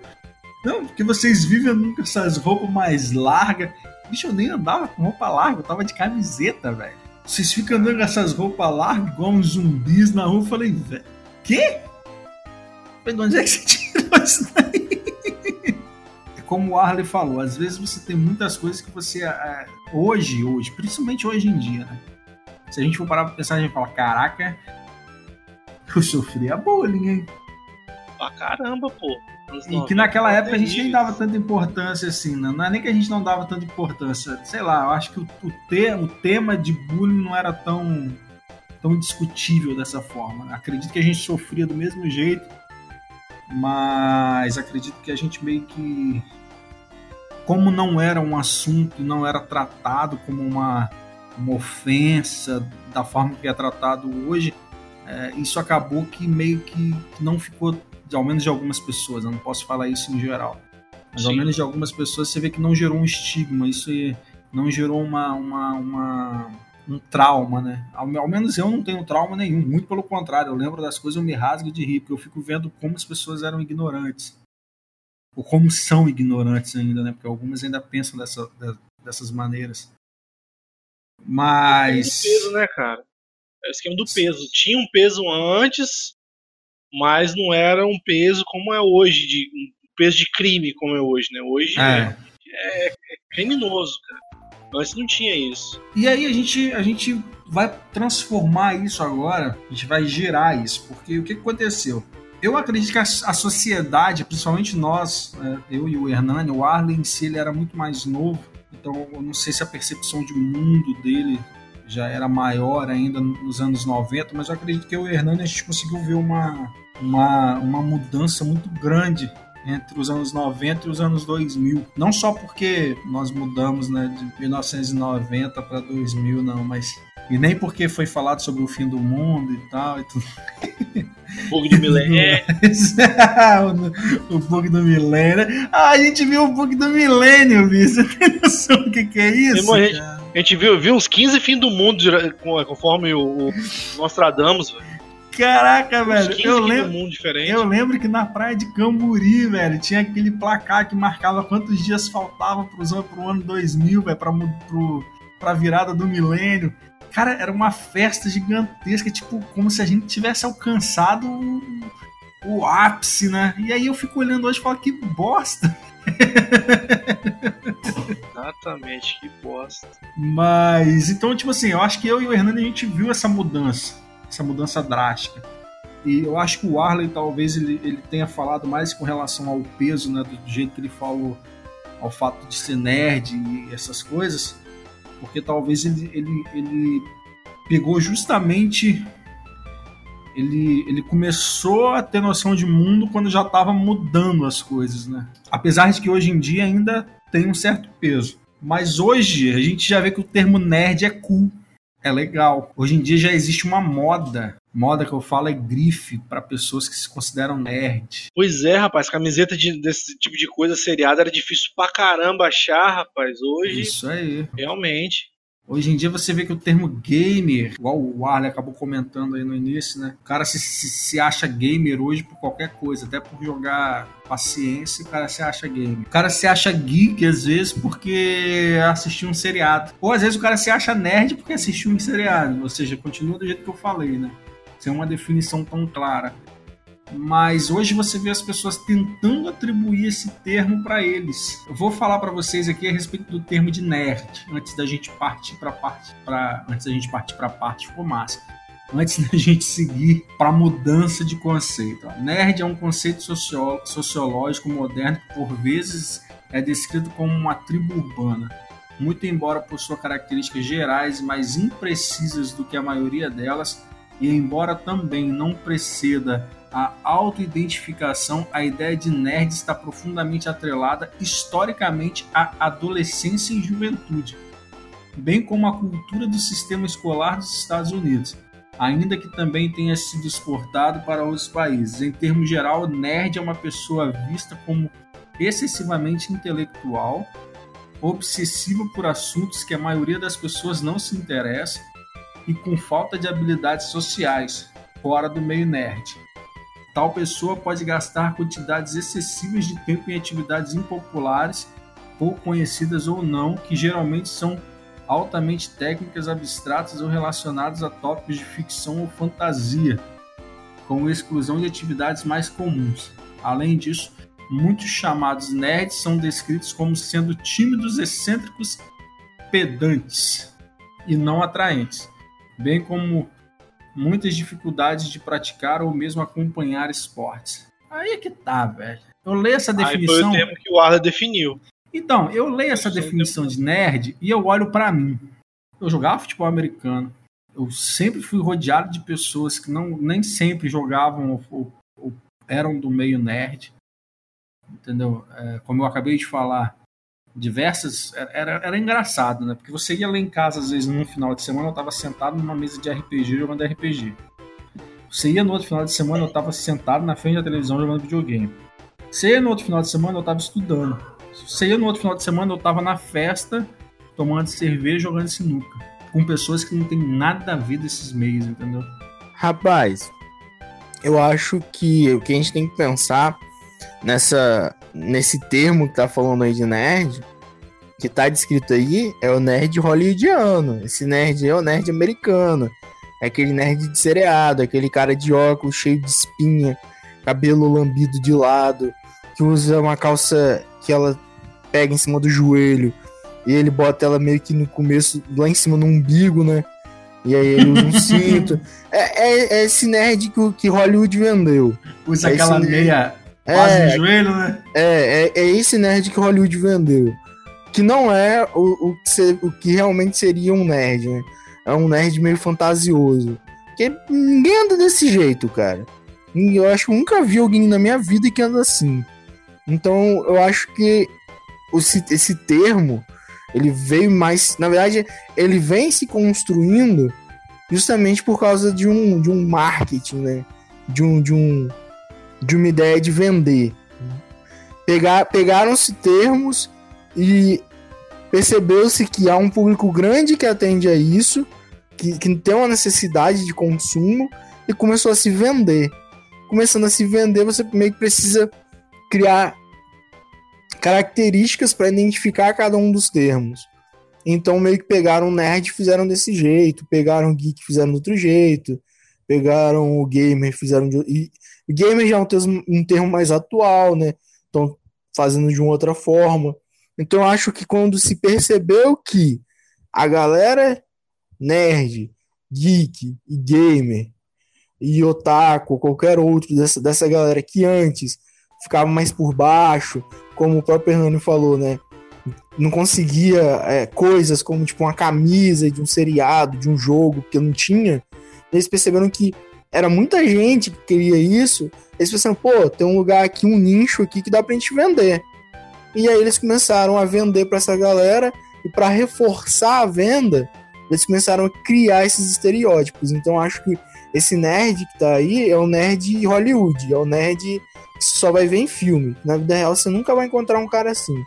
[SPEAKER 5] Não, porque vocês vivem com essas roupas mais largas. Bicho, eu nem andava com roupa larga, eu tava de camiseta, velho. Vocês ficam andando com essas roupas largas, igual uns zumbis na rua. Eu falei, velho, quê? Eu Falei, de onde é que você tirou isso daí? É Como o Arley falou, às vezes você tem muitas coisas que você, é, hoje, hoje, principalmente hoje em dia, né? Se a gente for parar pra pensar, a gente fala, caraca, eu sofria bullying, hein?
[SPEAKER 2] Pra caramba, pô.
[SPEAKER 5] E que
[SPEAKER 2] 90,
[SPEAKER 5] naquela época a gente nem dava tanta importância assim, não, não é nem que a gente não dava tanta importância, sei lá, eu acho que o, o, te, o tema de bullying não era tão, tão discutível dessa forma. Acredito que a gente sofria do mesmo jeito, mas acredito que a gente meio que. Como não era um assunto, não era tratado como uma, uma ofensa da forma que é tratado hoje, é, isso acabou que meio que não ficou ao menos de algumas pessoas, eu não posso falar isso em geral, mas ao
[SPEAKER 2] Sim.
[SPEAKER 5] menos de algumas pessoas você vê que não gerou um estigma, isso aí não gerou uma, uma, uma- um trauma, né? Ao, ao menos eu não tenho trauma nenhum, muito pelo contrário, eu lembro das coisas, eu me rasgo de rir, porque eu fico vendo como as pessoas eram ignorantes, ou como são ignorantes ainda, né? Porque algumas ainda pensam dessa, dessas maneiras. Mas.
[SPEAKER 2] O peso, né, cara? É o esquema do peso. Tinha um peso antes, mas não era um peso como é hoje, de um peso de crime como é hoje, né? Hoje
[SPEAKER 5] É.
[SPEAKER 2] é, criminoso, cara. Antes não tinha isso.
[SPEAKER 5] E aí a gente, a gente vai transformar isso agora, a gente vai gerar isso, porque o que aconteceu? Eu acredito que a, a sociedade, principalmente nós, né, eu e o Hernani, o Arlen si, ele era muito mais novo, então eu não sei se a percepção de mundo dele já era maior ainda nos anos 90, mas eu acredito que eu e o Hernani a gente conseguiu ver uma, uma, uma mudança muito grande entre os anos 90 e os anos 2000. Não só porque nós mudamos né, de 1990 para 2000, não, mas. E nem porque foi falado sobre o fim do mundo e tal. E tudo.
[SPEAKER 2] Pouco de milênio. É,
[SPEAKER 5] o, bug do milênio. Ah, a gente viu o bug do milênio, bicho. Você tem noção do que, que é isso?
[SPEAKER 2] A gente- a gente viu, viu uns 15 fins do mundo conforme o, o Nostradamus, velho.
[SPEAKER 5] Caraca, velho.
[SPEAKER 2] 15
[SPEAKER 5] Eu lembro.
[SPEAKER 2] do.
[SPEAKER 5] Eu lembro que na praia de Camburi, velho, tinha aquele placar que marcava quantos dias faltavam pro, pro ano 2000, velho, pra, pro, pra virada do milênio. Cara, era uma festa gigantesca, tipo, como se a gente tivesse alcançado o, o ápice, né? E aí eu fico olhando hoje e falo, que bosta.
[SPEAKER 2] Exatamente, que bosta.
[SPEAKER 5] Mas, então, tipo assim, eu acho que eu e o Hernando a gente viu essa mudança, essa mudança drástica. E eu acho que o Arley talvez ele, ele tenha falado mais com relação ao peso, né, do jeito que ele falou, ao fato de ser nerd e essas coisas, porque talvez ele, ele, ele pegou justamente. Ele, ele começou a ter noção de mundo quando já estava mudando as coisas, né? Apesar de que hoje em dia ainda tem um certo peso. Mas hoje a gente já vê que o termo nerd é cool, é legal. Hoje em dia já existe uma moda. Moda que eu falo é grife para pessoas que se consideram nerd.
[SPEAKER 2] Pois é, rapaz, camiseta de- desse tipo de coisa seriada era difícil pra caramba achar, rapaz. Hoje,
[SPEAKER 5] Isso aí.
[SPEAKER 2] realmente.
[SPEAKER 5] Hoje em dia você vê que o termo gamer, igual o Arley acabou comentando aí no início, né? O cara se, se, se acha gamer hoje por qualquer coisa, até por jogar paciência, o cara se acha gamer. O cara se acha geek às vezes porque assistiu um seriado. Ou às vezes o cara se acha nerd porque assistiu um seriado. Ou seja, continua do jeito que eu falei, né? Sem uma definição tão clara. Mas hoje você vê as pessoas tentando atribuir esse termo para eles. Eu vou falar para vocês aqui a respeito do termo de nerd, antes da gente partir para parte para antes da gente partir para a parte ficou massa. Antes da gente seguir para mudança de conceito. Nerd é um conceito socio- sociológico moderno que por vezes é descrito como uma tribo urbana. Muito embora possua características gerais mais imprecisas do que a maioria delas, e embora também não preceda a autoidentificação, a ideia de nerd está profundamente atrelada historicamente à adolescência e juventude, bem como à cultura do sistema escolar dos Estados Unidos, ainda que também tenha sido exportado para outros países. Em termos geral, nerd é uma pessoa vista como excessivamente intelectual, obsessiva por assuntos que a maioria das pessoas não se interessa e com falta de habilidades sociais, fora do meio nerd. Tal pessoa pode gastar quantidades excessivas de tempo em atividades impopulares, pouco conhecidas ou não, que geralmente são altamente técnicas, abstratas ou relacionadas a tópicos de ficção ou fantasia, com exclusão de atividades mais comuns. Além disso, muitos chamados nerds são descritos como sendo tímidos, excêntricos, pedantes e não atraentes, bem como muitas dificuldades de praticar ou mesmo acompanhar esportes. Aí é que tá, velho. Eu leio essa
[SPEAKER 2] Aí foi
[SPEAKER 5] definição.
[SPEAKER 2] o termo que o Arla definiu.
[SPEAKER 5] Então, eu leio essa
[SPEAKER 2] é
[SPEAKER 5] definição de nerd e eu olho pra mim. Eu jogava futebol americano. Eu sempre fui rodeado de pessoas que não nem sempre jogavam ou, ou- ou eram do meio nerd. Entendeu? É, como eu acabei de falar, diversas. Era, era engraçado, né? Porque você ia lá em casa, às vezes, num final de semana, eu tava sentado numa mesa de RPG jogando RPG. Você ia no outro final de semana, eu tava sentado na frente da televisão jogando videogame. Você ia no outro final de semana, eu tava estudando. Você ia no outro final de semana, eu tava na festa, tomando cerveja, jogando sinuca. Com pessoas que não tem nada a ver desses meios, entendeu?
[SPEAKER 3] Rapaz, eu acho que o que a gente tem que pensar nessa nesse termo que tá falando aí de nerd, que tá descrito aí, é o nerd hollywoodiano. Esse nerd é o nerd americano. É aquele nerd de seriado, aquele cara de óculos cheio de espinha, cabelo lambido de lado, que usa uma calça que ela pega em cima do joelho e ele bota ela meio que no começo, lá em cima no umbigo, né? E aí ele usa um cinto. É, é- é esse nerd que, que Hollywood vendeu.
[SPEAKER 5] Usa
[SPEAKER 3] Aí
[SPEAKER 5] aquela meia quase
[SPEAKER 3] É,
[SPEAKER 5] no joelho, né?
[SPEAKER 3] é, é, é esse nerd que Hollywood vendeu. Que não é o, o, que, se- o que realmente seria um nerd, né? É um nerd meio fantasioso. Porque ninguém anda desse jeito, cara. Eu acho que eu nunca vi alguém na minha vida que anda assim. Então eu acho que esse, esse termo, ele veio mais. Na verdade, ele vem se construindo justamente por causa de um, de um marketing, né? De um, de um. De uma ideia de vender. Pegar, pegaram-se termos e percebeu-se que há um público grande que atende a isso, que, que tem uma necessidade de consumo e começou a se vender. Começando a se vender, você meio que precisa criar características para identificar cada um dos termos. Então meio que pegaram nerd e fizeram desse jeito, pegaram geek e fizeram de outro jeito, pegaram o gamer e fizeram de e gamer já é um termo, mais atual, né? Então fazendo de uma outra forma. Então acho que quando se percebeu que a galera nerd, geek e gamer e otaku, qualquer outro dessa, dessa galera que antes ficava mais por baixo, como o próprio Hernani falou, né? Não conseguia é, coisas como tipo uma camisa de um seriado, de um jogo, que não tinha. Eles perceberam que era muita gente que queria isso. Eles pensaram, pô, tem um lugar aqui, um nicho aqui que dá pra gente vender. E aí eles começaram a vender para essa galera e para reforçar a venda, eles começaram a criar esses estereótipos. Então acho que esse nerd que tá aí é o nerd Hollywood, é o nerd que só vai ver em filme. Na vida real você nunca vai encontrar um cara assim.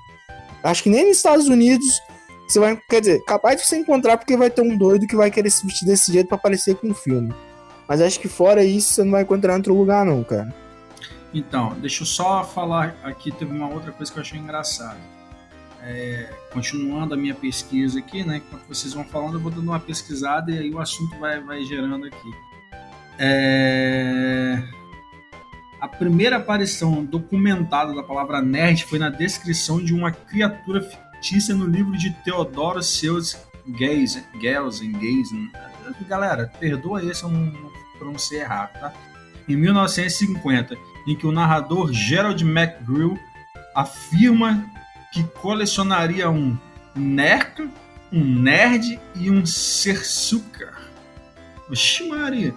[SPEAKER 3] Acho que nem nos Estados Unidos você vai, quer dizer, capaz de você encontrar porque vai ter um doido que vai querer se vestir desse jeito para aparecer com um filme. Mas acho que fora isso você não vai encontrar em outro lugar não, cara.
[SPEAKER 5] Então, deixa eu só falar aqui, teve uma outra coisa que eu achei engraçada. É, continuando a minha pesquisa aqui, né? Enquanto vocês vão falando, eu vou dando uma pesquisada e aí o assunto vai, vai gerando aqui. É, a primeira aparição documentada da palavra nerd foi na descrição de uma criatura fictícia no livro de Theodoro. Gelsen, Gelsen. Galera, perdoa esse, eu não pronunciei errado, tá? Em 1950, em que o narrador Gerald McGrew afirma que colecionaria um Nerca, um Nerd e um Sersuka. Oxi, Maria!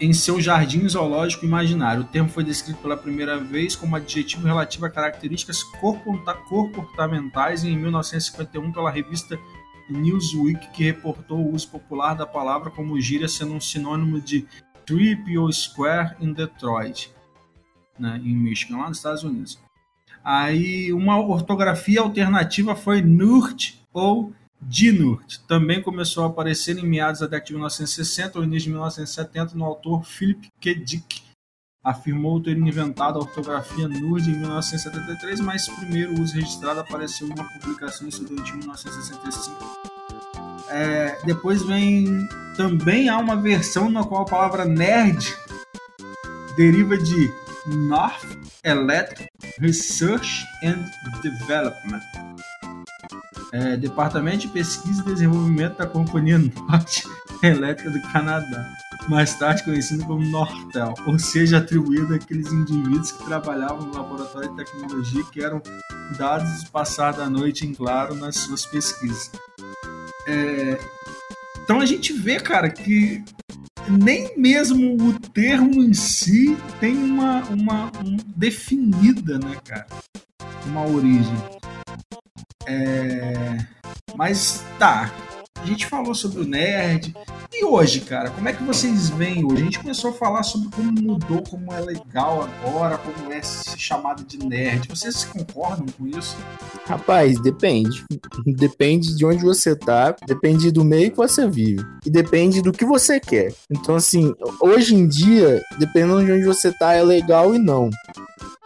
[SPEAKER 5] Em seu jardim zoológico imaginário. O termo foi descrito pela primeira vez como adjetivo relativo a características comportamentais em 1951 pela revista Newsweek, que reportou o uso popular da palavra como gíria sendo um sinônimo de trip ou square em Detroit, né, em Michigan, lá nos Estados Unidos. Aí uma ortografia alternativa foi Nurt ou Dinurt. Também começou a aparecer em meados da década de 1960 ou início de 1970 no autor Philip K. Dick. Afirmou ter inventado a ortografia Nurt em 1973, mas o primeiro uso registrado apareceu em uma publicação estudantil em 1965. É, depois vem. Também há uma versão na qual a palavra nerd deriva de North Electric Research and Development. É, Departamento de Pesquisa e Desenvolvimento da Companhia Norte Elétrica do Canadá, mais tarde conhecido como Nortel, ou seja, atribuído àqueles indivíduos que trabalhavam no laboratório de tecnologia que eram dados passar da noite em claro nas suas pesquisas. É, então a gente vê, cara, que nem mesmo o termo em si tem uma, uma um, definida, né, cara? Uma origem. É, mas tá, a gente falou sobre o nerd. E hoje, cara, como é que vocês veem hoje? A gente começou a falar sobre como mudou, como é legal agora, como é ser chamado de nerd. Vocês concordam com isso?
[SPEAKER 3] Rapaz, depende. Depende de onde você tá, depende do meio que você vive. E depende do que você quer. Então, assim, hoje em dia, dependendo de onde você tá, é legal e não.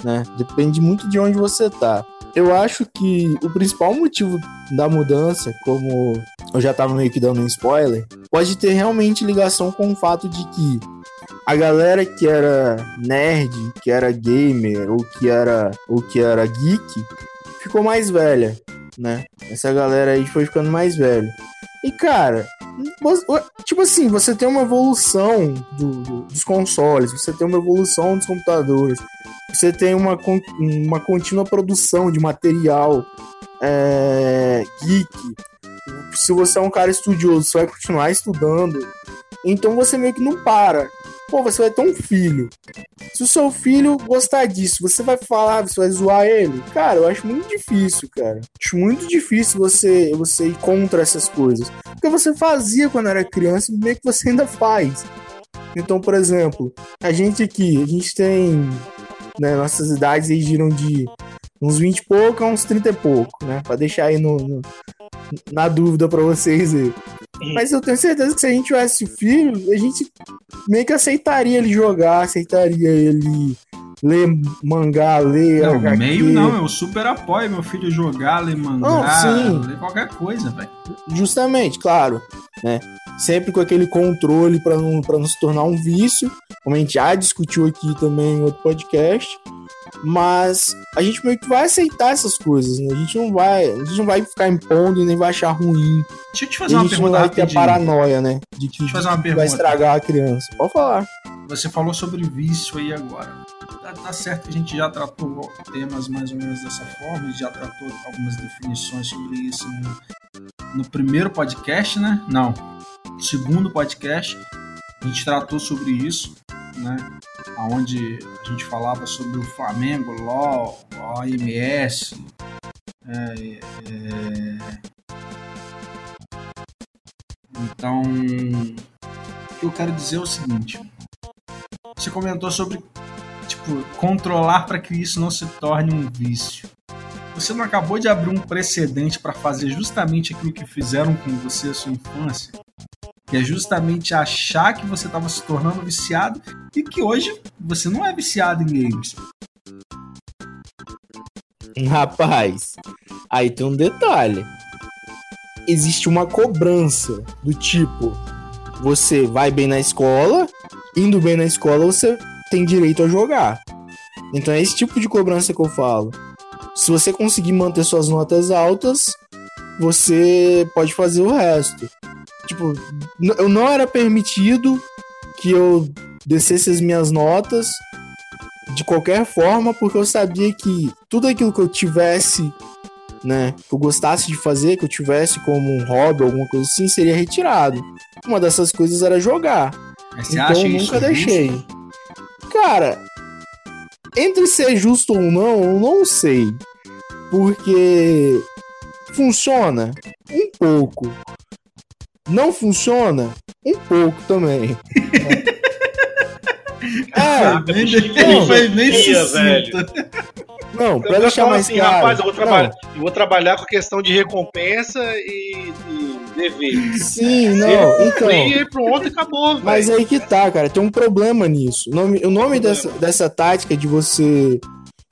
[SPEAKER 3] Né? Depende muito de onde você tá eu acho que o principal motivo da mudança, como eu já tava meio que dando um spoiler, pode ter realmente ligação com o fato de que a galera que era nerd, que era gamer ou que era ou que era geek ficou mais velha, né? Essa galera aí foi ficando mais velha. E cara, tipo assim, você tem uma evolução do, do, dos consoles, você tem uma evolução dos computadores, você tem uma, uma contínua produção de material é, geek. Se você é um cara estudioso, você vai continuar estudando. Então você meio que não para. Pô, você vai ter um filho. Se o seu filho gostar disso, você vai falar, você vai zoar ele? Cara, eu acho muito difícil, cara. Acho muito difícil você, você ir contra essas coisas. Porque você fazia quando era criança e meio que você ainda faz. Então, por exemplo, a gente aqui, a gente tem né? Nossas idades aí giram de uns 20 e pouco a uns 30 e pouco, né? Pra deixar aí no, no na dúvida para vocês aí. Mas eu tenho certeza que se a gente tivesse filho, a gente meio que aceitaria ele jogar, aceitaria ele ler mangá, ler.
[SPEAKER 5] Não,
[SPEAKER 3] HQ.
[SPEAKER 5] meio não, eu super apoio meu filho jogar, ler mangá,
[SPEAKER 3] Não,
[SPEAKER 5] ler qualquer coisa, velho.
[SPEAKER 3] Justamente, claro, né? Sempre com aquele controle para não, pra não se tornar um vício, como a gente já discutiu aqui também em outro podcast. Mas a gente meio que vai aceitar essas coisas, né? A gente não vai, a gente não vai ficar impondo e nem vai achar ruim.
[SPEAKER 5] Deixa eu te
[SPEAKER 3] E
[SPEAKER 5] fazer
[SPEAKER 3] a
[SPEAKER 5] uma
[SPEAKER 3] gente não
[SPEAKER 5] pergunta
[SPEAKER 3] vai ter a paranoia, né? De que, vai
[SPEAKER 5] pergunta.
[SPEAKER 3] estragar a criança. Pode falar.
[SPEAKER 5] Você falou sobre vício aí agora. Tá, tá certo que a gente já tratou temas mais ou menos dessa forma, já tratou algumas definições sobre isso no, no primeiro podcast, né? Não, segundo podcast a gente tratou sobre isso, né? Onde a gente falava sobre o Flamengo, LOL, OMS, é, é... Então, o que eu quero dizer é o seguinte: você comentou sobre tipo controlar para que isso não se torne um vício. Você não acabou de abrir um precedente para fazer justamente aquilo que fizeram com você na sua infância? Que é justamente achar que você estava se tornando viciado e que hoje você não é viciado em games.
[SPEAKER 3] Rapaz, aí tem um detalhe. Existe uma cobrança do tipo: você vai bem na escola, indo bem na escola, você tem direito a jogar. Então é esse tipo de cobrança que eu falo. Se você conseguir manter suas notas altas, você pode fazer o resto. Tipo, eu não era permitido que eu descesse as minhas notas de qualquer forma, porque eu sabia que tudo aquilo que eu tivesse, né, que eu gostasse de fazer, que eu tivesse como um hobby, alguma coisa assim, seria retirado. Uma dessas coisas era jogar.
[SPEAKER 5] Mas
[SPEAKER 3] então eu nunca deixei.
[SPEAKER 5] justo?
[SPEAKER 3] Cara, entre ser justo ou não, eu não sei. Porque funciona um pouco. Não funciona um pouco também. é,
[SPEAKER 5] Foi bem-
[SPEAKER 2] Não,
[SPEAKER 5] foi bem
[SPEAKER 2] dia,
[SPEAKER 5] sucinto.
[SPEAKER 3] não, pra
[SPEAKER 2] Eu
[SPEAKER 3] deixar mais
[SPEAKER 2] assim,
[SPEAKER 3] claro.
[SPEAKER 2] rapaz, eu vou, trabalhar, eu vou trabalhar com a questão de recompensa e, e dever.
[SPEAKER 3] Sim, não, então.
[SPEAKER 2] E pronto, e acabou.
[SPEAKER 3] Mas
[SPEAKER 2] velho.
[SPEAKER 3] aí que tá, cara, tem um problema nisso. O nome, o nome dessa, dessa tática de você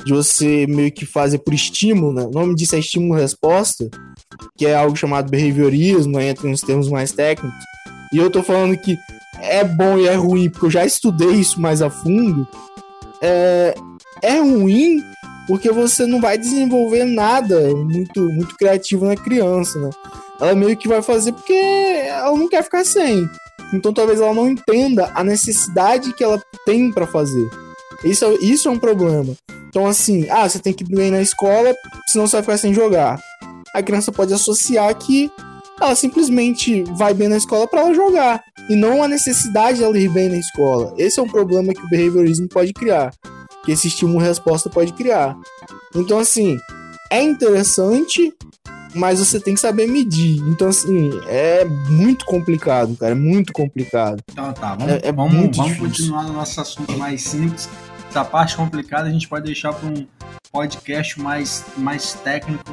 [SPEAKER 3] de você meio que fazer por estímulo, né? O nome disso é estímulo-resposta, que é algo chamado behaviorismo, aí entra nos termos mais técnicos. E eu tô falando que é bom e é ruim, porque eu já estudei isso mais a fundo. É, é ruim porque você não vai desenvolver nada muito, muito criativo na criança, né? Ela meio que vai fazer porque ela não quer ficar sem. Então talvez ela não entenda a necessidade que ela tem pra fazer. Isso, é- isso é um problema. Então, assim, ah, você tem que ir na escola, senão você vai ficar sem jogar. A criança pode associar que ela simplesmente vai bem na escola pra ela jogar. E não a necessidade dela ir bem na escola. Esse é um problema que o behaviorismo pode criar. Que esse estímulo-resposta pode criar. Então, assim, é interessante, mas você tem que saber medir. Então, assim, é muito complicado, cara. É muito complicado.
[SPEAKER 5] Então tá, vamos,
[SPEAKER 3] É- é
[SPEAKER 5] vamos, vamos continuar no nosso assunto mais simples. Essa parte complicada a gente pode deixar para um podcast mais, mais técnico.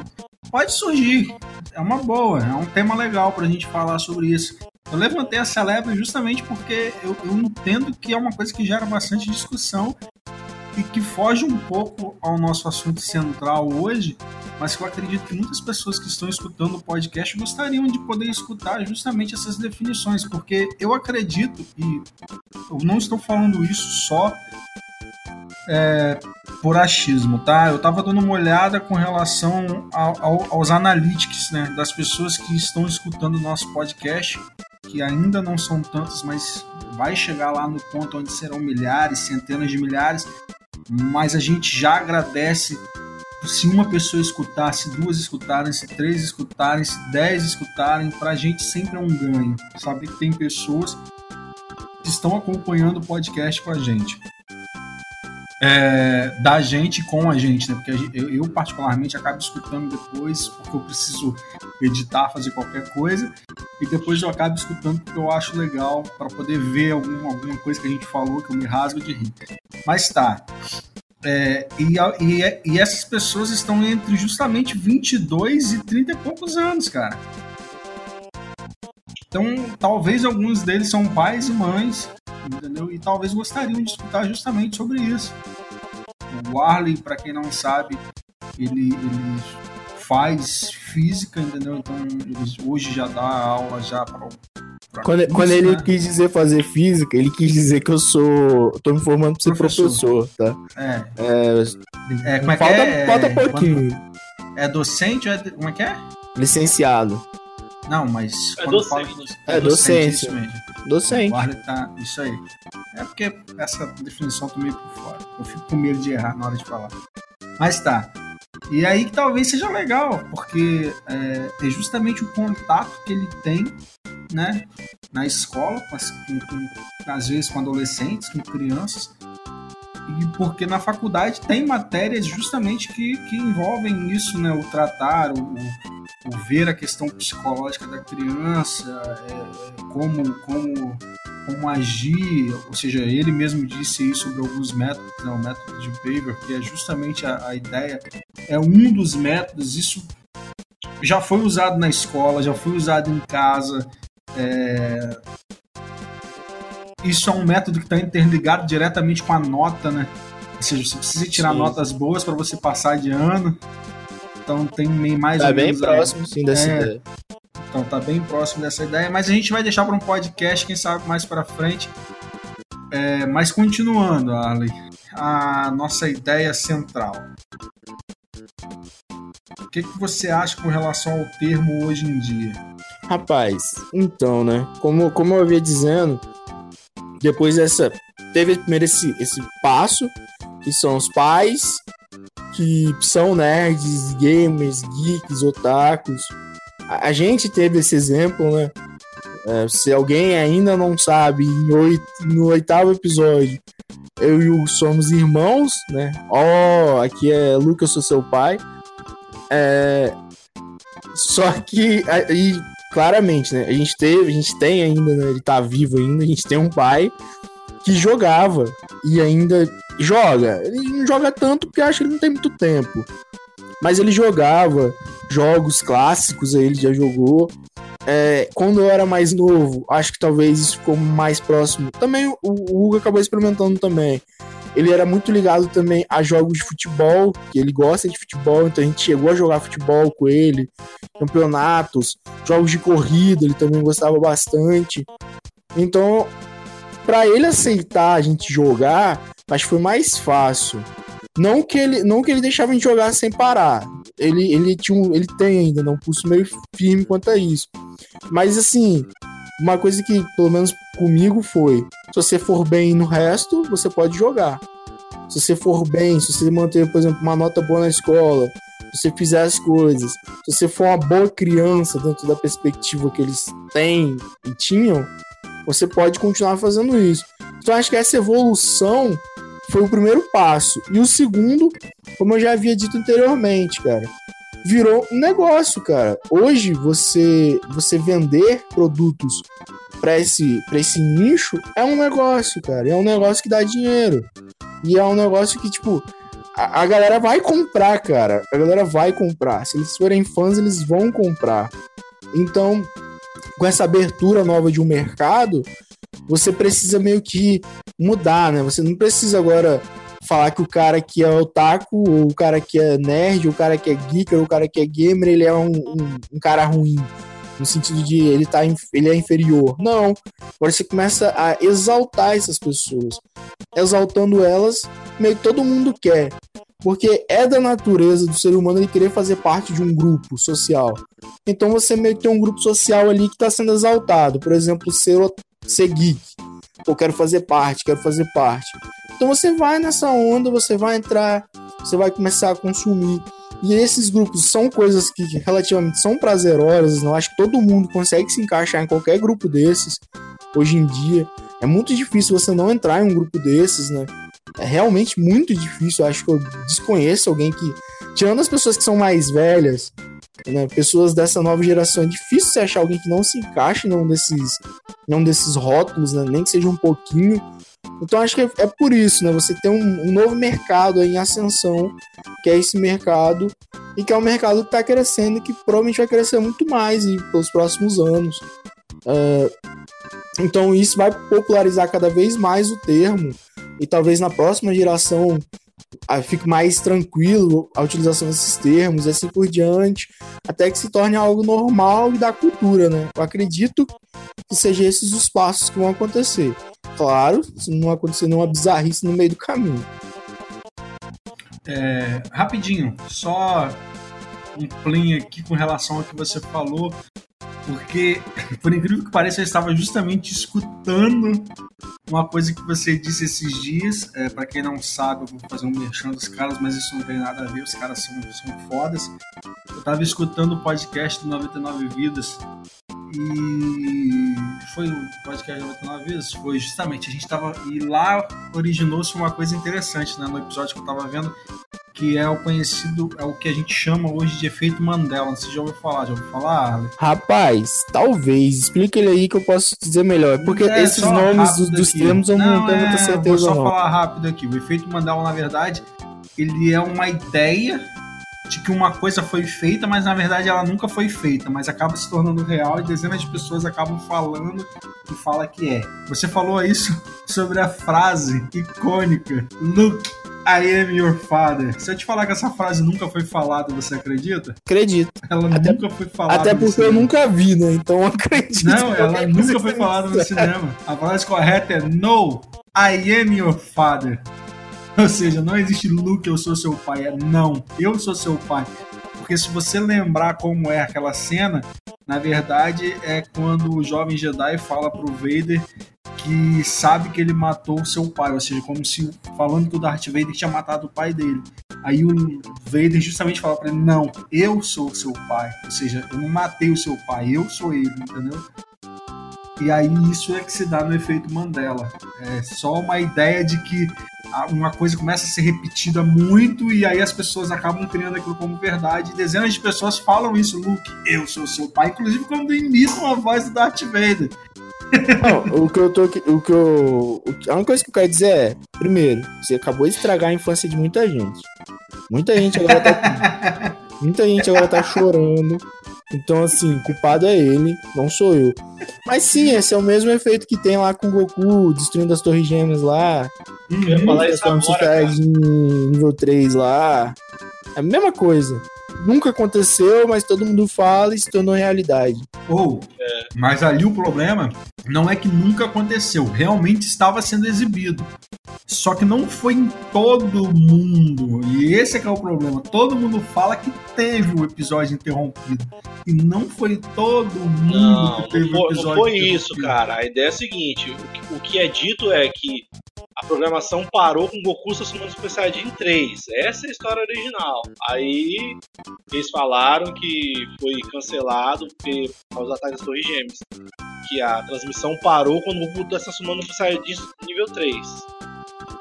[SPEAKER 5] Pode surgir, é uma boa, é um tema legal para a gente falar sobre isso. Eu levantei essa lebre justamente porque eu, eu entendo que é uma coisa que gera bastante discussão e que foge um pouco ao nosso assunto central hoje, mas que eu acredito que muitas pessoas que estão escutando o podcast gostariam de poder escutar justamente essas definições, porque eu acredito, e eu não estou falando isso só é, por achismo, tá? Eu estava dando uma olhada com relação ao- ao- aos analytics, né, das pessoas que estão escutando o nosso podcast, que ainda não são tantas, mas vai chegar lá no ponto onde serão milhares, centenas de milhares, mas a gente já agradece se uma pessoa escutar, se duas escutarem, se três escutarem, se dez escutarem, pra gente sempre é um ganho. Saber que tem pessoas que estão acompanhando o podcast com a gente. É, da gente com a gente, né? Porque gente- eu, eu, particularmente, acabo escutando depois, porque eu preciso editar, fazer qualquer coisa, e depois eu acabo escutando porque eu acho legal para poder ver algum, alguma coisa que a gente falou que eu me rasgo de rir. Mas tá. É, e, e, é- e essas pessoas estão entre justamente 22 e 30 e poucos anos, cara. Então, talvez alguns deles são pais e mães, entendeu? E talvez gostariam de escutar justamente sobre isso. O Arley, para quem não sabe, ele, ele faz física, entendeu? Então ele hoje já dá aula já para
[SPEAKER 3] quando, isso, quando ele né? quis dizer fazer física, ele quis dizer que eu sou. tô me formando pra ser professor, professor tá?
[SPEAKER 5] É.
[SPEAKER 3] é, é como é falta, que é? Falta pouquinho.
[SPEAKER 5] É docente é. Como é que é?
[SPEAKER 3] Licenciado.
[SPEAKER 5] Não, mas.
[SPEAKER 2] É docente.
[SPEAKER 3] é, é docente. Docente. docente.
[SPEAKER 5] Guarda tá. Isso aí. É porque essa definição eu tô meio por fora. Eu fico com medo de errar na hora de falar. Mas tá. E aí que talvez seja legal, porque é, é justamente o contato que ele tem né, na escola, com, com, às vezes com adolescentes, com crianças, e porque na faculdade tem matérias justamente que, que envolvem isso, né, o tratar, o, o ver a questão psicológica da criança, é, como, como, como agir, ou seja, ele mesmo disse isso sobre alguns métodos, né, o método de Baber, que é justamente a, a ideia, é um dos métodos, isso já foi usado na escola, já foi usado em casa, é... Isso é um método que está interligado diretamente com a nota, né? Ou seja, você precisa tirar sim. notas boas para você passar de ano. Então tem mais
[SPEAKER 3] tá ou menos. Tá bem próximo, sim, dessa é... ideia.
[SPEAKER 5] Então tá bem próximo dessa ideia, mas a gente vai deixar para um podcast, quem sabe mais para frente. É... Mas continuando, Arley, a nossa ideia central. O que, que você acha com relação ao termo hoje em dia?
[SPEAKER 3] Rapaz, então, né? Como, como eu havia dizendo, depois dessa. Teve primeiro esse, esse passo, que são os pais, que são nerds, gamers, geeks, otakus. A, a gente teve esse exemplo, né? É, se alguém ainda não sabe, no oitavo episódio, eu e o somos irmãos, né? Ó, oh, aqui é Lucas, eu sou seu pai. É, só que aí claramente, né? A gente teve, a gente tem ainda, né? Ele tá vivo ainda, a gente tem um pai que jogava e ainda joga. Ele não joga tanto porque acha que ele não tem muito tempo. Mas ele jogava jogos clássicos, ele já jogou. É, quando eu era mais novo, acho que talvez isso ficou mais próximo. Também o Hugo acabou experimentando também. Ele era muito ligado também a jogos de futebol, que ele gosta de futebol, então a gente chegou a jogar futebol com ele, campeonatos, jogos de corrida, ele também gostava bastante. Então, para ele aceitar a gente jogar, acho que foi mais fácil. Não que ele, não que ele deixava a gente jogar sem parar. Ele, ele, tinha um, ele tem ainda não, um pulso meio firme quanto a isso. Mas assim, uma coisa que, pelo menos comigo, foi: se você for bem no resto, você pode jogar. Se você for bem, se você manter, por exemplo, uma nota boa na escola, se você fizer as coisas, se você for uma boa criança dentro da perspectiva que eles têm e tinham, você pode continuar fazendo isso. Então, acho que essa evolução foi o primeiro passo. E o segundo, como eu já havia dito anteriormente, cara, virou um negócio, cara. Hoje você você vender produtos para esse para esse nicho é um negócio, cara. É um negócio que dá dinheiro. E é um negócio que tipo a, a galera vai comprar, cara. A galera vai comprar. Se eles forem fãs, eles vão comprar. Então, com essa abertura nova de um mercado, você precisa meio que mudar, né? Você não precisa agora falar que o cara que é otaku, ou o cara que é nerd, ou o cara que é geek, ou o cara que é gamer, ele é um, um, um cara ruim. No sentido de ele, tá, ele é inferior. Não. Agora você começa a exaltar essas pessoas. Exaltando elas, meio que todo mundo quer. Porque é da natureza do ser humano ele querer fazer parte de um grupo social. Então você meio que tem um grupo social ali que está sendo exaltado. Por exemplo, ser, ser geek. Eu quero fazer parte, quero fazer parte. Então você vai nessa onda, você vai entrar, você vai começar a consumir. E esses grupos são coisas que relativamente são prazerosas, não acho que todo mundo consegue se encaixar em qualquer grupo desses hoje em dia. É muito difícil você não entrar em um grupo desses, né? É realmente muito difícil. Eu acho que eu desconheço alguém que, tirando as pessoas que são mais velhas, né, pessoas dessa nova geração, é difícil você achar alguém que não se encaixe em um desses, em um desses rótulos, né, nem que seja um pouquinho. Então acho que é, é por isso, né? Você tem um, um, novo mercado em ascensão, que é esse mercado, e que é um mercado que está crescendo e que provavelmente vai crescer muito mais e, pelos próximos anos. Uh, então isso vai popularizar cada vez mais o termo, e talvez na próxima geração fique mais tranquilo a utilização desses termos e assim por diante, até que se torne algo normal e da cultura, né? Eu acredito que sejam esses os passos que vão acontecer. Claro, se não acontecer nenhuma bizarrice no meio do caminho.
[SPEAKER 5] É, rapidinho, só um plim aqui com relação ao que você falou, porque, por incrível que pareça, eu estava justamente escutando uma coisa que você disse esses dias. É, para quem não sabe, eu vou fazer um merchan dos caras, mas isso não tem nada a ver, os caras são, são fodas. Eu estava escutando o podcast do 99 Vidas e foi o podcast 99 Vidas? Foi justamente, a gente estava. E lá originou-se uma coisa interessante, né? No episódio que eu estava vendo, que é o conhecido, é o que a gente chama hoje de efeito Mandela. Você já ouviu falar? Já ouviu falar? Ale?
[SPEAKER 3] Rapaz, talvez. Explica ele aí que eu posso dizer melhor. Porque
[SPEAKER 5] É,
[SPEAKER 3] esses nomes dos, dos termos eu não, tenho
[SPEAKER 5] é,
[SPEAKER 3] muita
[SPEAKER 5] Vou
[SPEAKER 3] certeza,
[SPEAKER 5] só
[SPEAKER 3] não.
[SPEAKER 5] falar rápido aqui. O efeito Mandela, na verdade, ele é uma ideia de que uma coisa foi feita, mas na verdade ela nunca foi feita, mas acaba se tornando real e dezenas de pessoas acabam falando e fala que é. Você falou isso sobre a frase icônica Look, I am your father. Se eu te falar que essa frase nunca foi falada, você acredita?
[SPEAKER 3] Acredito.
[SPEAKER 5] Ela
[SPEAKER 3] Até-
[SPEAKER 5] nunca foi falada.
[SPEAKER 3] Até porque eu nunca vi, né? Então eu acredito.
[SPEAKER 5] Não, ela nunca foi falada no cinema. A frase correta é No, I am your father. Ou seja, não existe Luke, eu sou seu pai. É não, eu sou seu pai. Porque se você lembrar como é aquela cena, na verdade é quando o jovem Jedi fala pro Vader que sabe que ele matou seu pai, ou seja, como se falando que o Darth Vader tinha matado o pai dele. Aí o Vader justamente fala pra ele: Não, eu sou seu pai. Ou seja, eu não matei o seu pai, eu sou ele, entendeu? E aí isso é que se dá no efeito Mandela. É só uma ideia de que uma coisa começa a ser repetida muito e aí as pessoas acabam criando aquilo como verdade. Dezenas de pessoas falam isso, Luke, eu sou seu pai, inclusive quando imitam a voz do Darth Vader.
[SPEAKER 3] Não, o que eu tô aqui- o que eu a única coisa que eu quero dizer é, primeiro, você acabou de estragar a infância de muita gente. Muita gente agora tá muita gente agora tá chorando. Então assim, o culpado é ele, não sou eu. Mas sim, esse é o mesmo efeito que tem lá com o Goku destruindo as torres gêmeas lá.
[SPEAKER 2] Eu ia falar isso agora, cara.
[SPEAKER 3] Nível 3 lá. É a mesma coisa. Nunca aconteceu, mas todo mundo fala e se tornou realidade.
[SPEAKER 5] Ou, mas ali o problema não é que nunca aconteceu, realmente estava sendo exibido. Só que não foi em todo mundo. E esse é que é o problema. Todo mundo fala que teve o episódio interrompido. E não foi todo mundo
[SPEAKER 2] Não,
[SPEAKER 5] que
[SPEAKER 2] não
[SPEAKER 5] teve o
[SPEAKER 2] foi,
[SPEAKER 5] episódio
[SPEAKER 2] não foi isso, cara. A ideia é a seguinte: o que, o que é dito é que programação parou com Goku Satsuma Super Saiyajin 3. Essa é a história original. Aí eles falaram que foi cancelado por causa ataques das Torres Gêmeas. Que a transmissão parou quando o Goku está Satsuma Super Saiyajin nível 3.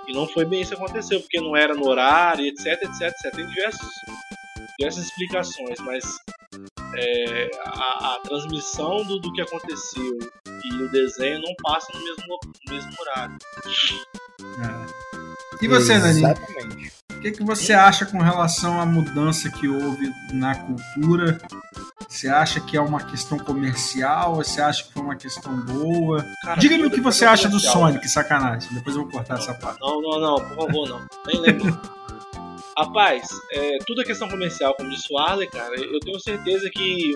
[SPEAKER 2] E não foi bem isso que aconteceu, porque não era no horário, etc, etc, etc. Tem diversos, diversas explicações, mas é, a, a transmissão do, do que aconteceu e o desenho não passa no mesmo, no mesmo horário.
[SPEAKER 5] É. E você?
[SPEAKER 3] Exatamente.
[SPEAKER 5] O que, que você acha com relação à mudança que houve na cultura? Você acha que é uma questão comercial? Você acha que foi uma questão boa? Diga-me o que
[SPEAKER 2] é
[SPEAKER 5] você acha do Sonic, sacanagem. Depois eu vou cortar essa parte.
[SPEAKER 2] Não, não, não, por favor, não. Nem lembro. Rapaz, é, tudo é questão comercial, como disse o Arley, cara. Eu tenho certeza que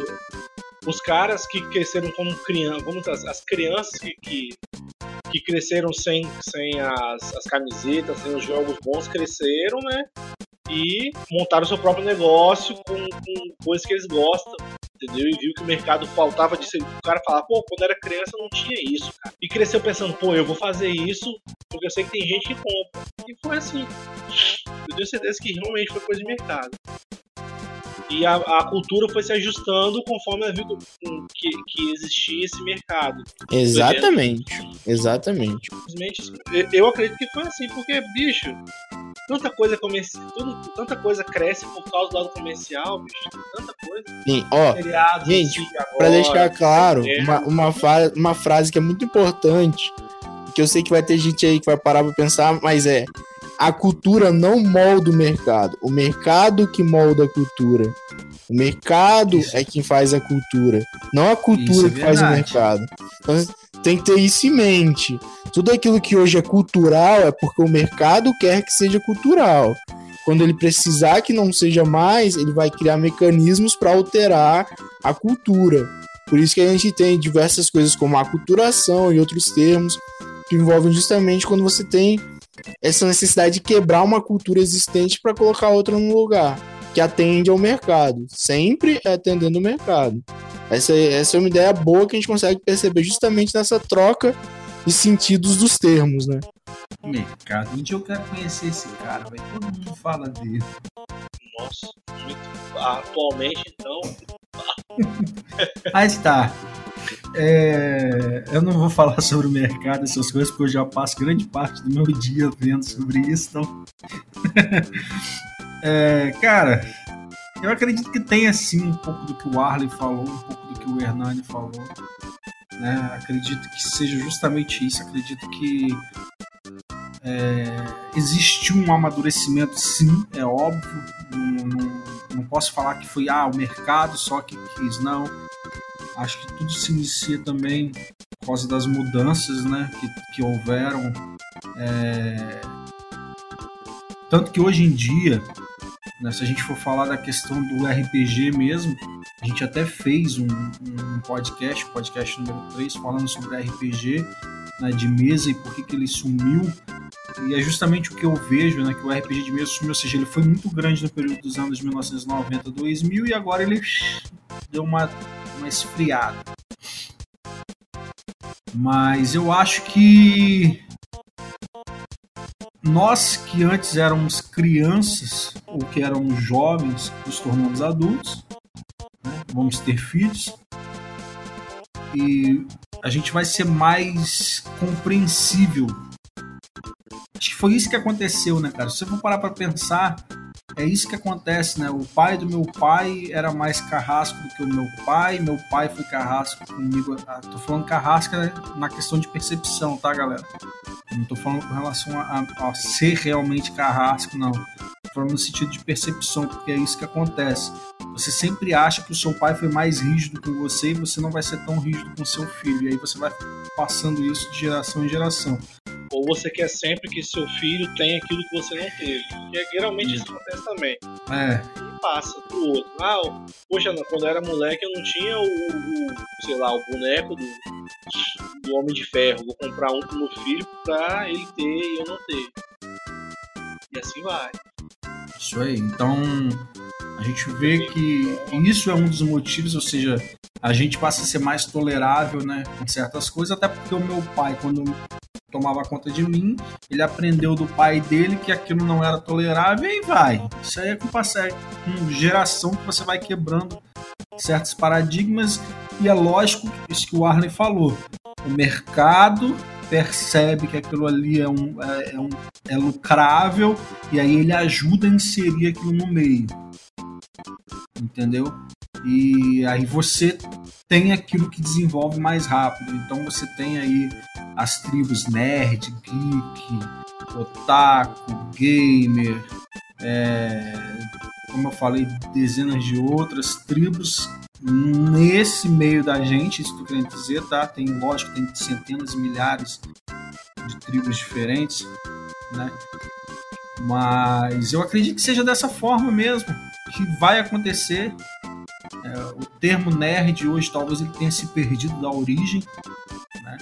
[SPEAKER 2] os caras que cresceram como crianças, como as, as crianças que, que, que cresceram sem, sem as, as camisetas, sem os jogos bons, cresceram, né? E montaram seu próprio negócio com, com coisas que eles gostam, entendeu? E viu que o mercado faltava disso. O cara falava, pô, quando era criança não tinha isso, cara. E cresceu pensando, pô, eu vou fazer isso porque eu sei que tem gente que compra. E foi assim. Eu tenho certeza que realmente foi coisa de mercado. E a, a cultura foi se ajustando conforme ela viu que, que existia esse mercado.
[SPEAKER 3] Exatamente. Exatamente.
[SPEAKER 2] Simplesmente, eu- acredito que foi assim, porque, bicho, tanta coisa comerci... tudo- tanta coisa cresce por causa do lado comercial, bicho. Tanta coisa.
[SPEAKER 3] Sim, ó,
[SPEAKER 2] Feriados,
[SPEAKER 3] gente,
[SPEAKER 2] assim, agora,
[SPEAKER 3] Pra deixar claro,
[SPEAKER 2] é.
[SPEAKER 3] uma, uma, uma frase que é muito importante, que eu sei que vai ter gente aí que vai parar pra pensar, mas é: a cultura não molda o mercado, o mercado que molda a cultura. O mercado
[SPEAKER 5] Isso.
[SPEAKER 3] é quem faz a cultura, não a cultura
[SPEAKER 5] é
[SPEAKER 3] que faz o mercado. Então tem que ter isso em mente. Tudo aquilo que hoje é cultural é porque o mercado quer que seja cultural. quando ele precisar que não seja mais, ele vai criar mecanismos para alterar a cultura. Por isso que a gente tem diversas coisas como a aculturação e outros termos que envolvem justamente quando você tem essa necessidade de quebrar uma cultura existente para colocar outra no lugar que atende ao mercado, sempre atendendo o mercado. Essa, essa é uma ideia boa que a gente consegue perceber justamente nessa troca de sentidos dos termos, né?
[SPEAKER 5] Mercado. Um dia eu quero conhecer esse cara, vai todo mundo fala dele.
[SPEAKER 2] Nossa, muito. Atualmente, então.
[SPEAKER 5] Mas tá. É, eu não vou falar sobre o mercado, essas coisas, porque eu já passo grande parte do meu dia vendo sobre isso. Então... é, cara, eu acredito que tem assim um pouco do que o Arley falou, um pouco do que o Hernani falou. Né? Acredito que seja justamente isso. Acredito que é, um amadurecimento, sim, é óbvio. Não, não, não, posso falar que foi ah, o mercado só que quis, não. Acho que tudo se inicia também por causa das mudanças né, que, que houveram. É... Tanto que hoje em dia, né, se a gente for falar da questão do RPG mesmo, a gente até fez um, um podcast, podcast número 3, falando sobre RPG né, de mesa e por que, que ele sumiu. E é justamente o que eu vejo, né, que o RPG de mesa sumiu, ou seja, ele foi muito grande no período dos anos 1990 2000 e agora ele deu uma, uma esfriada. Mas eu acho que nós que antes éramos crianças ou que éramos jovens, nos tornamos adultos, né? vamos ter filhos e a gente vai ser mais compreensível. Acho que foi isso que aconteceu, né, cara? Se você for parar para pensar, é isso que acontece, né? O pai do meu pai era mais carrasco do que o meu pai, meu pai foi carrasco comigo. Ah, tô falando carrasco na questão de percepção, tá, galera? Não tô falando com relação a, a, a ser realmente carrasco, não. Tô falando no sentido de percepção, porque é isso que acontece. Você sempre acha que o seu pai foi mais rígido com você e você não vai ser tão rígido com seu filho. E aí você vai passando isso de geração em geração.
[SPEAKER 2] Ou você quer sempre que seu filho tenha aquilo que você não teve. Que geralmente isso acontece também.
[SPEAKER 5] É.
[SPEAKER 2] E passa pro outro. Ah, poxa, quando eu era moleque eu não tinha o, o sei lá, o boneco do, do Homem de Ferro. Vou comprar um pro meu filho pra ele ter e eu não ter. E assim vai.
[SPEAKER 5] Isso aí. Então, a gente vê que isso é um dos motivos, ou seja, a gente passa a ser mais tolerável, né, em certas coisas, até porque o meu pai, quando tomava conta de mim, ele aprendeu do pai dele que aquilo não era tolerável e vai. Isso aí é com passar com geração que você vai quebrando certos paradigmas e é lógico isso que o Arley falou. O mercado percebe que aquilo ali é, um, é, é, um, é lucrável e aí ele ajuda a inserir aquilo no meio. Entendeu? E aí você tem aquilo que desenvolve mais rápido. Então você tem aí as tribos nerd, geek, otaku, gamer, é, como eu falei, dezenas de outras tribos nesse meio da gente, isso que eu querendo dizer, tá? Tem, lógico, tem centenas milhares de tribos diferentes, né? Mas eu acredito que seja dessa forma mesmo que vai acontecer. É, o termo nerd hoje talvez ele tenha se perdido da origem, né?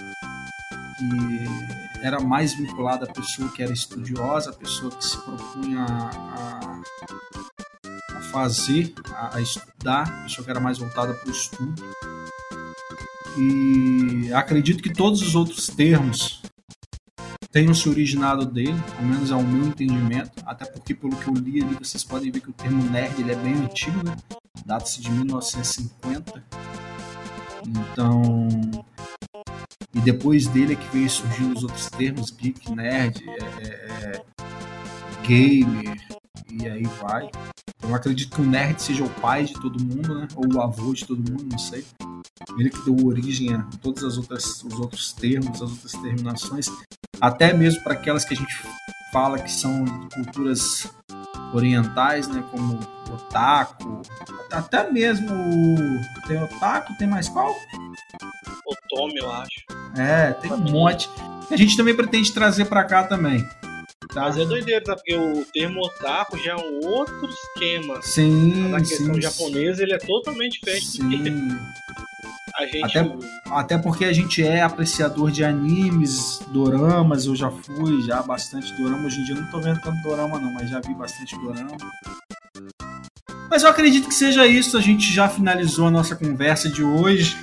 [SPEAKER 5] que era mais vinculado à pessoa que era estudiosa, a pessoa que se propunha a, a fazer, a, a, estudar, a pessoa que era mais voltada para o estudo. E acredito que todos os outros termos tenham se originado dele, ao menos é o meu entendimento, até porque pelo que eu li ali, vocês podem ver que o termo nerd ele é bem antigo, né? data-se de 1950. Então, e depois dele é que veio surgindo os outros termos, geek, nerd, é, é, é, gamer, e aí vai. Eu acredito que o nerd seja o pai de todo mundo, né? Ou o avô de todo mundo, não sei. Ele que deu origem a todos os outros termos, as outras terminações, até mesmo para aquelas que a gente fala que são culturas orientais, né? Como otaku, até mesmo tem otaku, tem mais qual?
[SPEAKER 2] Otome, eu acho.
[SPEAKER 5] É, tem um monte. A gente também pretende trazer para cá também. Tá?
[SPEAKER 2] Mas é doideira, tá? Porque o termo otaku já é um outro esquema.
[SPEAKER 5] Sim,
[SPEAKER 2] Na questão
[SPEAKER 5] sim.
[SPEAKER 2] japonesa, ele é totalmente diferente
[SPEAKER 5] Sim.
[SPEAKER 2] Gente.
[SPEAKER 5] Até- Até porque a gente é apreciador de animes, doramas, eu já fui, já bastante dorama. Hoje em dia não tô vendo tanto dorama não, mas já vi bastante dorama. Mas eu acredito que seja isso, a gente já finalizou a nossa conversa de hoje.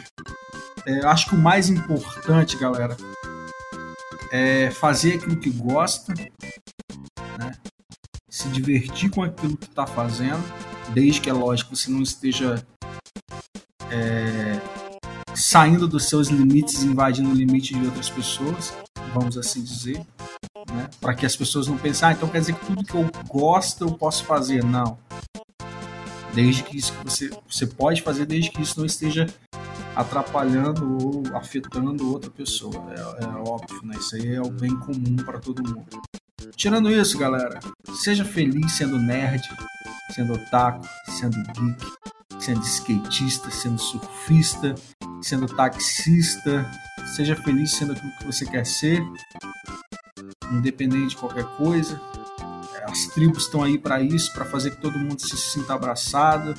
[SPEAKER 5] É, acho que o mais importante, galera, é fazer aquilo que gosta, né? se divertir com aquilo que está fazendo, desde que é lógico você não esteja é, saindo dos seus limites, invadindo o limite de outras pessoas, vamos assim dizer, né? para que as pessoas não pensem, ah, então quer dizer que tudo que eu gosto eu posso fazer. Não. Desde que isso que você, você pode fazer, desde que isso não esteja atrapalhando ou afetando outra pessoa. É, é óbvio, né? Isso aí é o bem comum para todo mundo. Tirando isso, galera, seja feliz sendo nerd, sendo otaku, sendo geek, sendo skatista, sendo surfista, sendo taxista. Seja feliz sendo aquilo que você quer ser, independente de qualquer coisa. As tribos estão aí para isso, para fazer que todo mundo se sinta abraçado,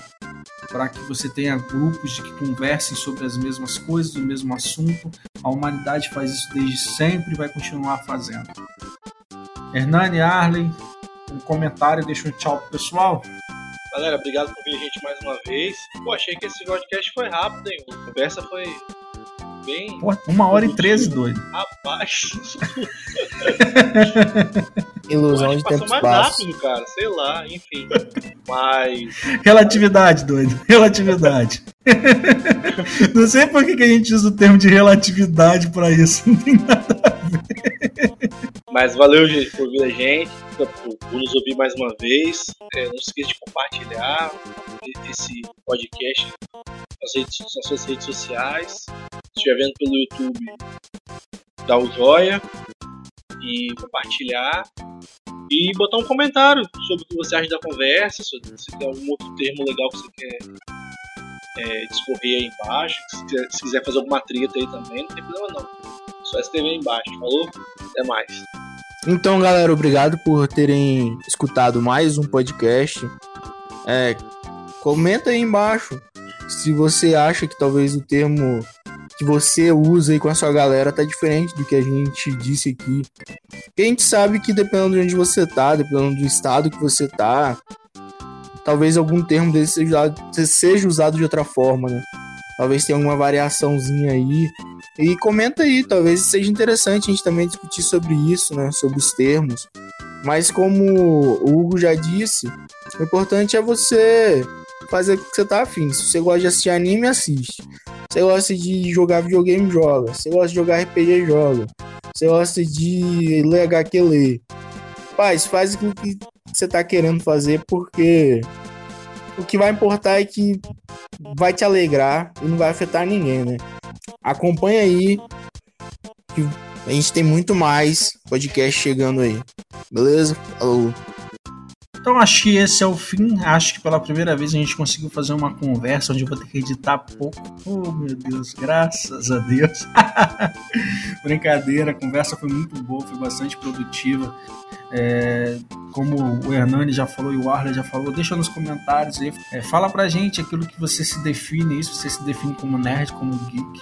[SPEAKER 5] para que você tenha grupos de que conversem sobre as mesmas coisas, o mesmo assunto. A humanidade faz isso desde sempre e vai continuar fazendo. Hernani Arley, um comentário, deixa um tchau pro pessoal.
[SPEAKER 2] Galera, obrigado por vir a gente mais uma vez. Pô, achei que esse podcast foi rápido, hein? A conversa foi bem.
[SPEAKER 5] Pô, uma hora e treze, doido.
[SPEAKER 2] Rapaz,
[SPEAKER 3] Ilusão
[SPEAKER 2] acho
[SPEAKER 3] de
[SPEAKER 2] que
[SPEAKER 3] tempo
[SPEAKER 2] passou mais
[SPEAKER 3] espaço.
[SPEAKER 2] rápido, cara. Sei lá, enfim. Mas.
[SPEAKER 5] Relatividade, doido. Relatividade. Não sei por que, que a gente usa o termo de relatividade pra isso. Não tem nada.
[SPEAKER 2] Mas valeu, gente, por vir a gente, por, por nos ouvir mais uma vez. É, não se esqueça de compartilhar esse podcast nas, redes- nas suas redes sociais. Se estiver vendo pelo YouTube, dá o joia e compartilhar. E botar um comentário sobre o que você acha da conversa, se se tem algum outro termo legal que você quer é, discorrer aí embaixo. Se quiser, se quiser fazer alguma treta aí também, não tem problema não. Só escrever aí embaixo, falou? Até mais.
[SPEAKER 3] Então, galera, obrigado por terem escutado mais um podcast. É, comenta aí embaixo se você acha que talvez o termo que você usa aí com a sua galera tá diferente do que a gente disse aqui. Porque a gente sabe que dependendo de onde você tá, dependendo do estado que você tá, talvez algum termo desse seja usado, seja usado de outra forma, né? Talvez tenha alguma variaçãozinha aí. E comenta aí, talvez seja interessante a gente também discutir sobre isso, né? Sobre os termos. Mas como o Hugo já disse, o importante é você fazer o que você tá afim. Se você gosta de assistir anime, assiste. Se você gosta de jogar videogame, joga. Se você gosta de jogar RPG, joga. Se você gosta de ler HQ, lê. Faz, faz aquilo que você tá querendo fazer, porque o que vai importar é que vai te alegrar e não vai afetar ninguém, né? Acompanha aí. Que a gente tem muito mais podcast chegando aí. Beleza? Falou.
[SPEAKER 5] Então acho que esse é o fim. Acho que pela primeira vez a gente conseguiu fazer uma conversa onde eu vou ter que editar pouco. Oh meu Deus, graças a Deus. Brincadeira, a conversa foi muito boa, foi bastante produtiva. É, como o Hernani já falou e o Arla já falou, deixa nos comentários aí. É, fala pra gente aquilo que você se define, isso, você se define como nerd, como geek.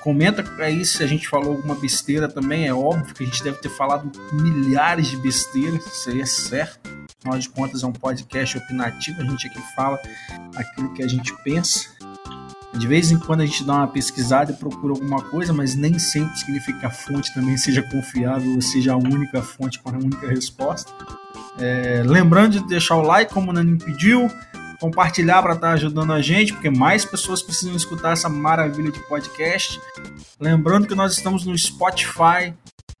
[SPEAKER 5] Comenta aí se a gente falou alguma besteira também. É óbvio que a gente deve ter falado milhares de besteiras, isso aí é certo. Afinal de contas, é um podcast opinativo, a gente aqui fala aquilo que a gente pensa. De vez em quando a gente dá uma pesquisada e procura alguma coisa, mas nem sempre significa a fonte também seja confiável ou seja a única fonte com a única resposta. É, lembrando de deixar o like, como o Nani pediu, compartilhar para estar ajudando a gente, porque mais pessoas precisam escutar essa maravilha de podcast. Lembrando que nós estamos no Spotify,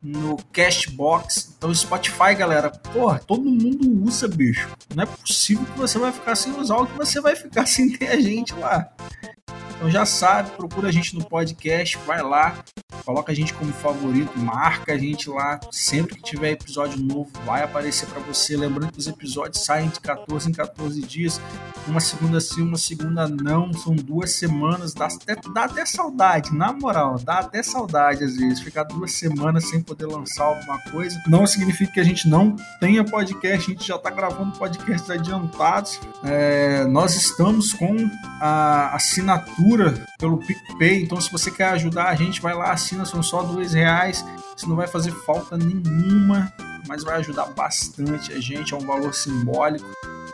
[SPEAKER 5] no Castbox. Então, Spotify, galera, porra, todo mundo usa, bicho. Não é possível que você vai ficar sem usar ou que você vai ficar sem ter a gente lá. Então já sabe, procura a gente no podcast, vai lá, coloca a gente como favorito, marca a gente lá. Sempre que tiver episódio novo, vai aparecer para você. Lembrando que os episódios saem de 14 em 14 dias. Uma segunda sim, uma segunda não. São duas semanas. Dá até, dá até saudade, na moral. Dá até saudade às vezes. Ficar duas semanas sem poder lançar alguma coisa. Não significa que a gente não tenha podcast. A gente já está gravando podcasts adiantados. É, nós estamos com a assinatura pelo PicPay. Então, se você quer ajudar a gente, vai lá, assina. São só dois reais. Isso não vai fazer falta nenhuma, mas vai ajudar bastante a gente. É um valor simbólico.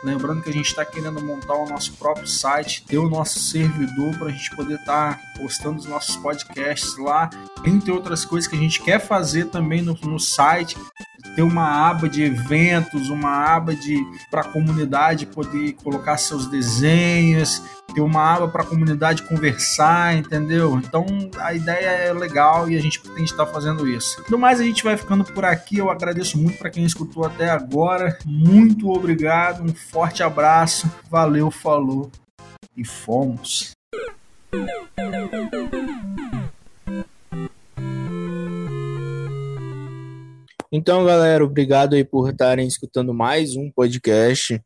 [SPEAKER 5] Lembrando que a gente está querendo montar o nosso próprio site, ter o nosso servidor para a gente poder estar tá postando os nossos podcasts lá, entre outras coisas que a gente quer fazer também no, no site ter uma aba de eventos, uma aba de para a comunidade poder colocar seus desenhos, ter uma aba para a comunidade conversar, entendeu? Então a ideia é legal e a gente pretende estar fazendo isso. No mais, a gente vai ficando por aqui. Eu agradeço muito para quem escutou até agora. Muito obrigado, um forte abraço, valeu, falou e fomos.
[SPEAKER 3] Então, galera, obrigado aí por estarem escutando mais um podcast.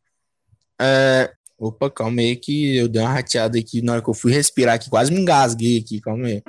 [SPEAKER 3] É... Opa, calma aí que eu dei uma rateada aqui na hora que eu fui respirar aqui, quase me engasguei aqui, calma aí.